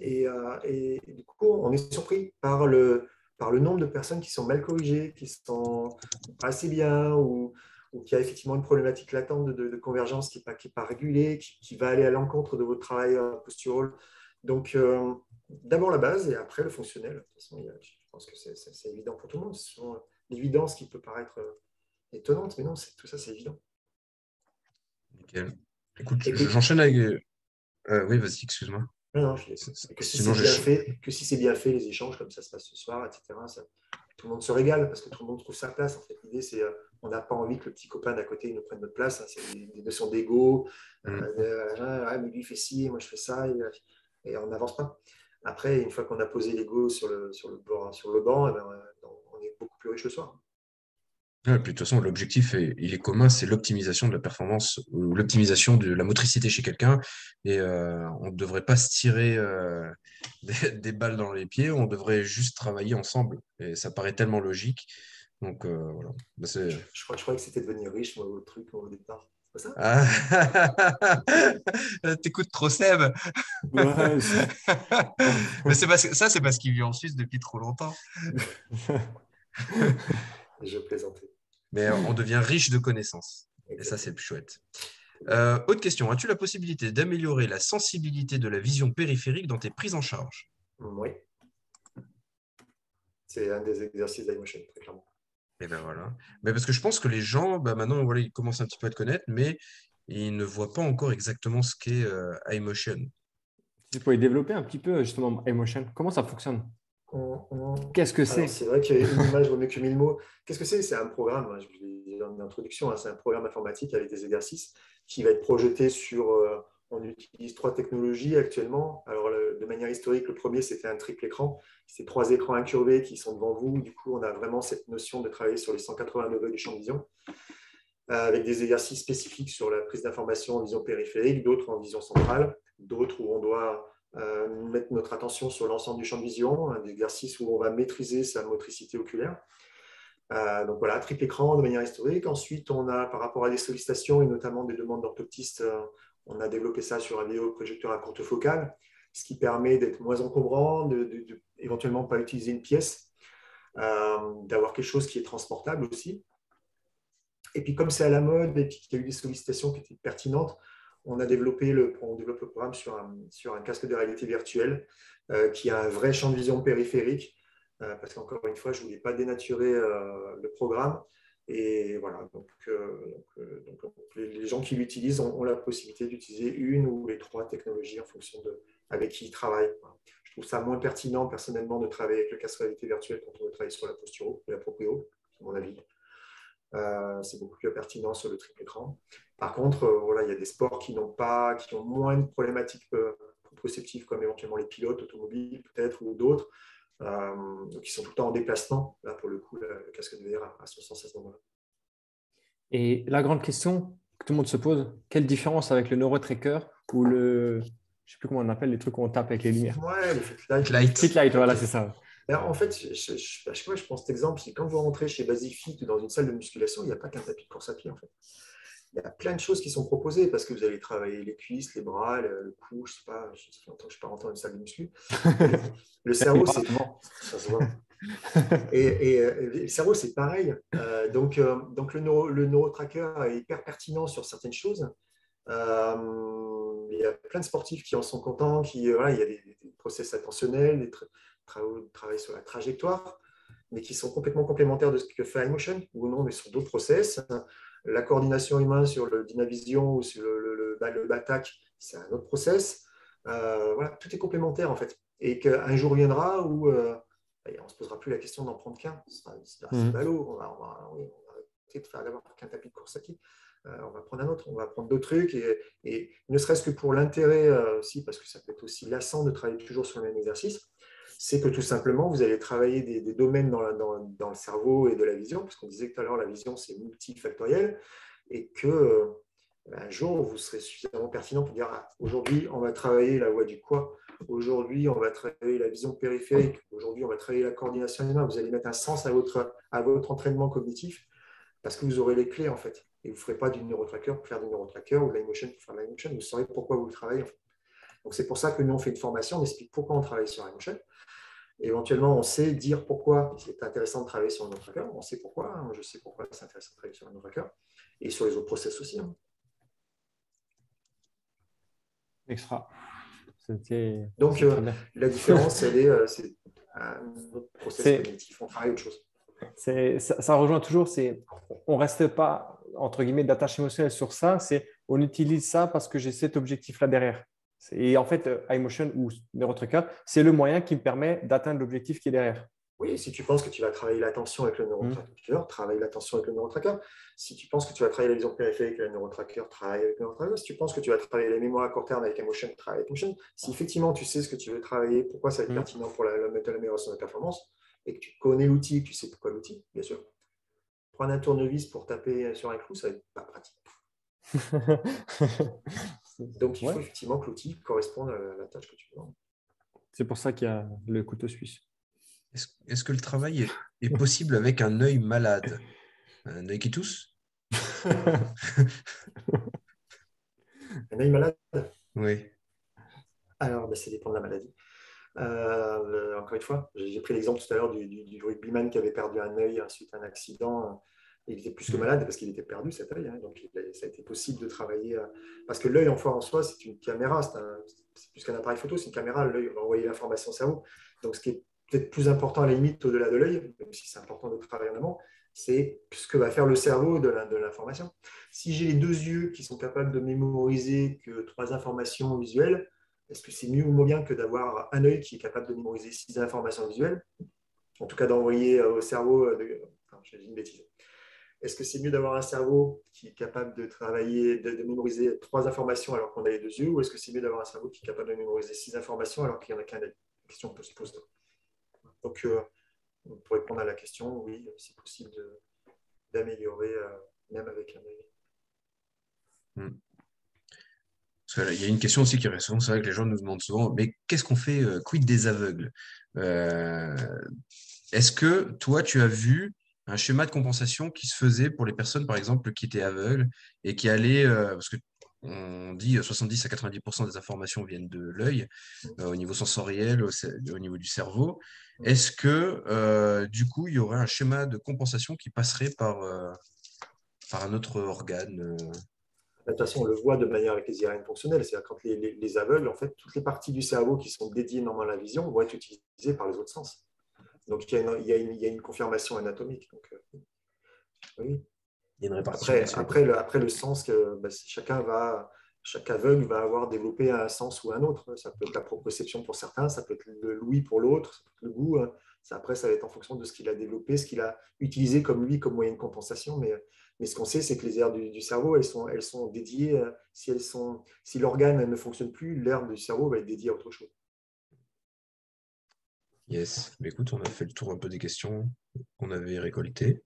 et, <laughs> et, du coup, on est surpris par le, par le nombre de personnes qui sont mal corrigées, qui sont pas assez bien ou, ou qui a effectivement une problématique latente de, convergence qui n'est pas, qui pas régulée, qui, va aller à l'encontre de votre travail postural. Donc, d'abord la base et après le fonctionnel. De toute façon, je pense que c'est évident pour tout le monde. C'est l'évidence qui peut paraître étonnante, mais non, tout ça, c'est évident. Nickel. Écoute, j'enchaîne avec. Euh, oui, vas-y, excuse-moi. Non, non, que, si c'est bien fait, que si c'est bien fait, les échanges comme ça se passe ce soir, etc., tout le monde se régale parce que tout le monde trouve sa place. En fait, l'idée, c'est euh, on n'a pas envie que le petit copain d'à côté nous prenne notre place. Hein. c'est des, notions d'ego. Mm. Euh, ah, mais lui, il fait ci, moi, je fais ça, et, on n'avance pas. Après, une fois qu'on a posé l'ego sur le, sur, le, sur le banc, eh ben, on est beaucoup plus riche le soir. Puis de toute façon, l'objectif, il est commun, c'est l'optimisation de la performance ou l'optimisation de la motricité chez quelqu'un. Et euh, on ne devrait pas se tirer euh, <laughs> des, balles dans les pieds, on devrait juste travailler ensemble. Et ça paraît tellement logique. Donc euh, voilà. Bah, je, crois, je croyais que c'était devenir riche, moi, au truc au départ. C'est ça? Ah. <laughs> T'écoutes trop Seb. <laughs> Mais c'est parce que, ça, c'est parce qu'il vit en Suisse depuis trop longtemps. je plaisantais mais on devient riche de connaissances. Et ça, c'est plus chouette. Euh, autre question, as-tu la possibilité d'améliorer la sensibilité de la vision périphérique dans tes prises en charge? Oui. C'est un des exercices d'iMotion, très clairement. Et ben voilà. Mais parce que je pense que les gens, bah maintenant, voilà, ils commencent un petit peu à te connaître, mais ils ne voient pas encore exactement ce qu'est euh, iMotion. Tu pourrais développer un petit peu justement iMotion. Comment ça fonctionne? Qu'est-ce que c'est C'est vrai qu'il y a une image vaut mieux que mille mots. Qu'est-ce que c'est? C'est un programme, hein, je vous l'ai dit en introduction, hein, c'est un programme informatique avec des exercices qui va être projeté sur. Euh, on utilise trois technologies actuellement. Alors, de manière historique, le premier, c'était un triple écran. C'est trois écrans incurvés qui sont devant vous. Du coup, on a vraiment cette notion de travailler sur les 180 degrés du champ de vision, euh, avec des exercices spécifiques sur la prise d'information en vision périphérique, d'autres en vision centrale, d'autres où on doit mettre notre attention sur l'ensemble du champ de vision, un exercice où on va maîtriser sa motricité oculaire. Euh, donc voilà, triple écran de manière historique. Ensuite, on a par rapport à des sollicitations et notamment des demandes d'orthoptistes, euh, on a développé ça sur un vidéoprojecteur à courte focale, ce qui permet d'être moins encombrant, de, de, éventuellement pas utiliser une pièce, d'avoir quelque chose qui est transportable aussi. Et puis comme c'est à la mode et qu'il y a eu des sollicitations qui étaient pertinentes, on a développé le, programme sur un, casque de réalité virtuelle euh, qui a un vrai champ de vision périphérique, euh, parce qu'encore une fois, je ne voulais pas dénaturer euh, le programme. Et voilà, donc, les, gens qui l'utilisent ont, la possibilité d'utiliser une ou les trois technologies en fonction de avec qui ils travaillent. Je trouve ça moins pertinent personnellement de travailler avec le casque de réalité virtuelle quand on veut travailler sur la posture la proprio, à mon avis. C'est beaucoup plus pertinent sur le triple écran. Par contre, euh, voilà, il y a des sports qui n'ont pas, qui ont moins de problématiques euh, proprioceptives, comme éventuellement les pilotes automobiles peut-être ou d'autres, euh, qui sont tout le temps en déplacement. Là, pour le coup, le, casque de VR a, son sens à ce moment-là. Et la grande question que tout le monde se pose, quelle différence avec le neurotracker ou le, je ne sais plus comment on appelle les trucs où on tape avec les lumières? Ouais, le Fitlight. Light. Fitlight, voilà, c'est ça. En fait, je, je, je, je, prends cet exemple, c'est quand vous rentrez chez Basifit ou dans une salle de musculation, il n'y a pas qu'un tapis de course à pied, en fait il y a plein de choses qui sont proposées parce que vous allez travailler les cuisses, les bras, le, cou, je ne sais pas, je sais que je ne suis pas rentré dans une salle de muscu. <laughs> le cerveau, c'est ça se voit. Et, euh, le cerveau, c'est pareil. Euh, donc, euh, donc le, neuro, le neurotracker est hyper pertinent sur certaines choses. il y a plein de sportifs qui en sont contents, qui, voilà, il y a des, process attentionnels, des travaux sur la trajectoire, mais qui sont complètement complémentaires de ce que fait iMotion, ou non, mais sur d'autres process la coordination humaine sur le Dynavision ou sur le, le, le, BATAC, c'est un autre process. Euh, voilà, tout est complémentaire en fait. Et qu'un jour viendra où euh, on ne se posera plus la question d'en prendre qu'un. C'est mmh. ballot. On va, on va, on va arrêter de faire d'avoir qu'un tapis de course à pied. Euh, on va prendre un autre, on va prendre d'autres trucs. Et, et ne serait-ce que pour l'intérêt aussi, parce que ça peut être aussi lassant de travailler toujours sur le même exercice, c'est que tout simplement, vous allez travailler des, domaines dans, le cerveau et de la vision, parce qu'on disait tout à l'heure, la vision, c'est multifactoriel, et que euh, un jour, vous serez suffisamment pertinent pour dire, ah, aujourd'hui, on va travailler la voie du quoi, aujourd'hui, on va travailler la vision périphérique, aujourd'hui, on va travailler la coordination humaine, vous allez mettre un sens à votre, entraînement cognitif, parce que vous aurez les clés, en fait. Et vous ne ferez pas du neurotracker pour faire du neurotracker ou de l'emotion pour faire de l'emotion, vous saurez pourquoi vous travaillez. Donc, c'est pour ça que nous, on fait une formation, on explique pourquoi on travaille sur l'emotion. Éventuellement, on sait dire pourquoi c'est intéressant de travailler sur un autre tracker. On sait pourquoi. Hein. je sais pourquoi c'est intéressant de travailler sur un autre tracker. Et sur les autres process aussi. Hein. Extra. Donc, euh, la différence, elle est, euh, c'est un autre process cognitif. On travaille autre chose. Ça, ça, rejoint toujours, c'est on ne reste pas, entre guillemets, d'attache émotionnelle sur ça, c'est on utilise ça parce que j'ai cet objectif-là derrière. Et en fait, euh, iMotion ou NeuroTracker, c'est le moyen qui me permet d'atteindre l'objectif qui est derrière. Oui, si tu penses que tu vas travailler l'attention avec le neurotracker, mmh. travaille l'attention avec le neurotracker. Si tu penses que tu vas travailler la vision périphérique avec le neurotracker, travaille avec le neurotracker. Si tu penses que tu vas travailler les mémoires à court terme avec Emotion, travaille avec Emotion. Si effectivement tu sais ce que tu veux travailler, pourquoi ça va être mmh. pertinent pour l'amélioration de la performance, et que tu connais l'outil, tu sais pourquoi l'outil, bien sûr. prendre un tournevis pour taper sur un clou, ça va être pas pratique. <laughs> Donc, il faut effectivement que l'outil corresponde à la tâche que tu veux. C'est pour ça qu'il y a le couteau suisse. Est-ce que le travail est, possible avec un œil malade? Un œil qui tousse? <laughs> Un œil malade? Oui. Alors, ben, ça dépend de la maladie. Euh, encore une fois, j'ai pris l'exemple tout à l'heure du, du, rugbyman qui avait perdu un œil suite à un accident. Il était plus que malade parce qu'il était perdu cet œil. Hein. donc, ça a été possible de travailler. Euh, parce que l'œil, en en soi, c'est une caméra. C'est plus qu'un appareil photo, c'est une caméra. L'œil va envoyer l'information au cerveau. Donc, ce qui est peut-être plus important à la limite au-delà de l'œil, même si c'est important de travailler en amont, c'est ce que va faire le cerveau de l'information. Si j'ai les deux yeux qui sont capables de mémoriser que trois informations visuelles, est-ce que c'est mieux ou moins bien que d'avoir un œil qui est capable de mémoriser six informations visuelles? En tout cas, d'envoyer au cerveau. Euh, de... j'ai dit une bêtise. Est-ce que c'est mieux d'avoir un cerveau qui est capable de travailler, de, mémoriser trois informations alors qu'on a les deux yeux, ou est-ce que c'est mieux d'avoir un cerveau qui est capable de mémoriser six informations alors qu'il n'y en a qu'un œil Question peut se poser? Donc, euh, pour répondre à la question, oui, c'est possible d'améliorer euh, même avec un. Hmm. Il y a une question aussi qui reste souvent, c'est vrai que les gens nous demandent souvent, mais qu'est-ce qu'on fait, euh, quid des aveugles? Est-ce que toi, tu as vu un schéma de compensation qui se faisait pour les personnes, par exemple, qui étaient aveugles et qui allaient, parce que on dit 70 à 90% des informations viennent de l'œil, au niveau sensoriel, au, niveau du cerveau. Est-ce que euh, du coup, il y aurait un schéma de compensation qui passerait par, euh, par un autre organe euh? De toute façon, on le voit de manière avec les IRM fonctionnelles. C'est-à-dire quand les, aveugles, en fait, toutes les parties du cerveau qui sont dédiées normalement à la vision vont être utilisées par les autres sens. Donc, il y a une, confirmation anatomique. Donc, oui. Il y a une répartition. Après, après, le, après, le, sens que bah, chacun va chaque aveugle va avoir développé un sens ou un autre. Ça peut être la proprioception pour certains, ça peut être le louis pour l'autre, le goût. Hein. Ça, après, ça va être en fonction de ce qu'il a développé, ce qu'il a utilisé comme lui, comme moyen de compensation. Mais, mais ce qu'on sait, c'est que les aires du, cerveau, elles sont, elles sont dédiées. Euh, si, elles sont, si l'organe ne fonctionne plus, l'aire du cerveau va être dédiée à autre chose. Yes. Mais écoute, on a fait le tour un peu des questions qu'on avait récoltées.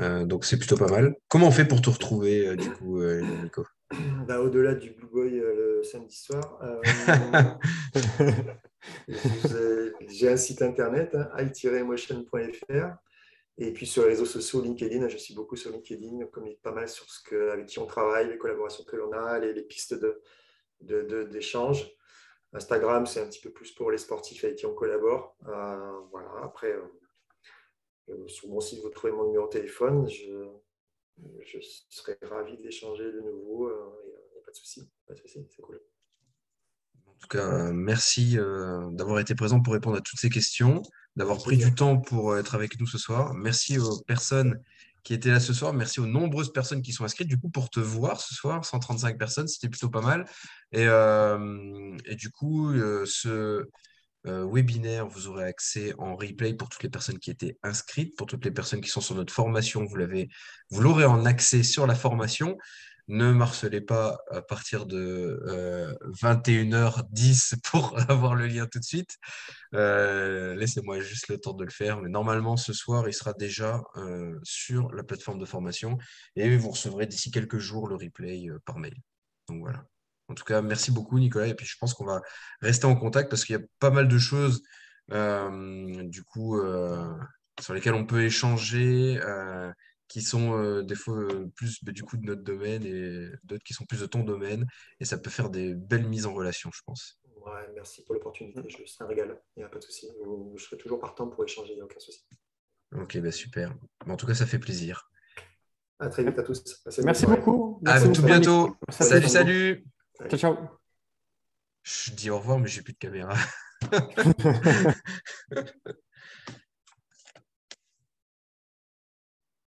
Euh, donc c'est plutôt pas mal. Comment on fait pour te retrouver, euh, du coup, Nico? Bah, au-delà du Blue Boy euh, le samedi soir, euh, <laughs> j'ai un site internet, hein, i-motion.fr. Et puis sur les réseaux sociaux, LinkedIn, je suis beaucoup sur LinkedIn, comme pas mal sur ce que, avec qui on travaille, les collaborations que l'on a, les, pistes d'échange. De, Instagram, c'est un petit peu plus pour les sportifs avec qui on collabore. Euh, voilà. Après, sur mon site, vous trouvez mon numéro de téléphone. Je, je serais ravi d'échanger de nouveau. Il n'y a, pas de souci, c'est cool. En tout cas, merci euh, d'avoir été présent pour répondre à toutes ces questions, d'avoir pris du temps pour être avec nous ce soir. Merci aux personnes qui étaient là ce soir. Merci aux nombreuses personnes qui sont inscrites. Du coup, pour te voir ce soir, 135 personnes, c'était plutôt pas mal. Et, euh, du coup, euh, ce, euh, webinaire, vous aurez accès en replay pour toutes les personnes qui étaient inscrites, pour toutes les personnes qui sont sur notre formation, vous l'aurez en accès sur la formation. Ne marcelez pas à partir de 21h10 euh, <laughs> pour avoir le lien tout de suite. Euh, laissez-moi juste le temps de le faire. Mais normalement, ce soir, il sera déjà sur la plateforme de formation et vous recevrez d'ici quelques jours le replay par mail. Donc voilà. En tout cas, merci beaucoup, Nicolas. Et puis, je pense qu'on va rester en contact parce qu'il y a pas mal de choses, euh, du coup, euh, sur lesquelles on peut échanger, euh, qui sont des fois plus bah, du coup de notre domaine et d'autres qui sont plus de ton domaine. Et ça peut faire des belles mises en relation, je pense. Ouais, merci pour l'opportunité. C'est un régal. Il n'y a pas de souci. Je serai toujours partant pour échanger. Il n'y a aucun souci. Ok, bah super. En tout cas, ça fait plaisir. À très vite à tous. merci beaucoup. à tout bientôt. Salut, salut. Ciao, ciao. Je dis au revoir, mais j'ai plus de caméra. <laughs>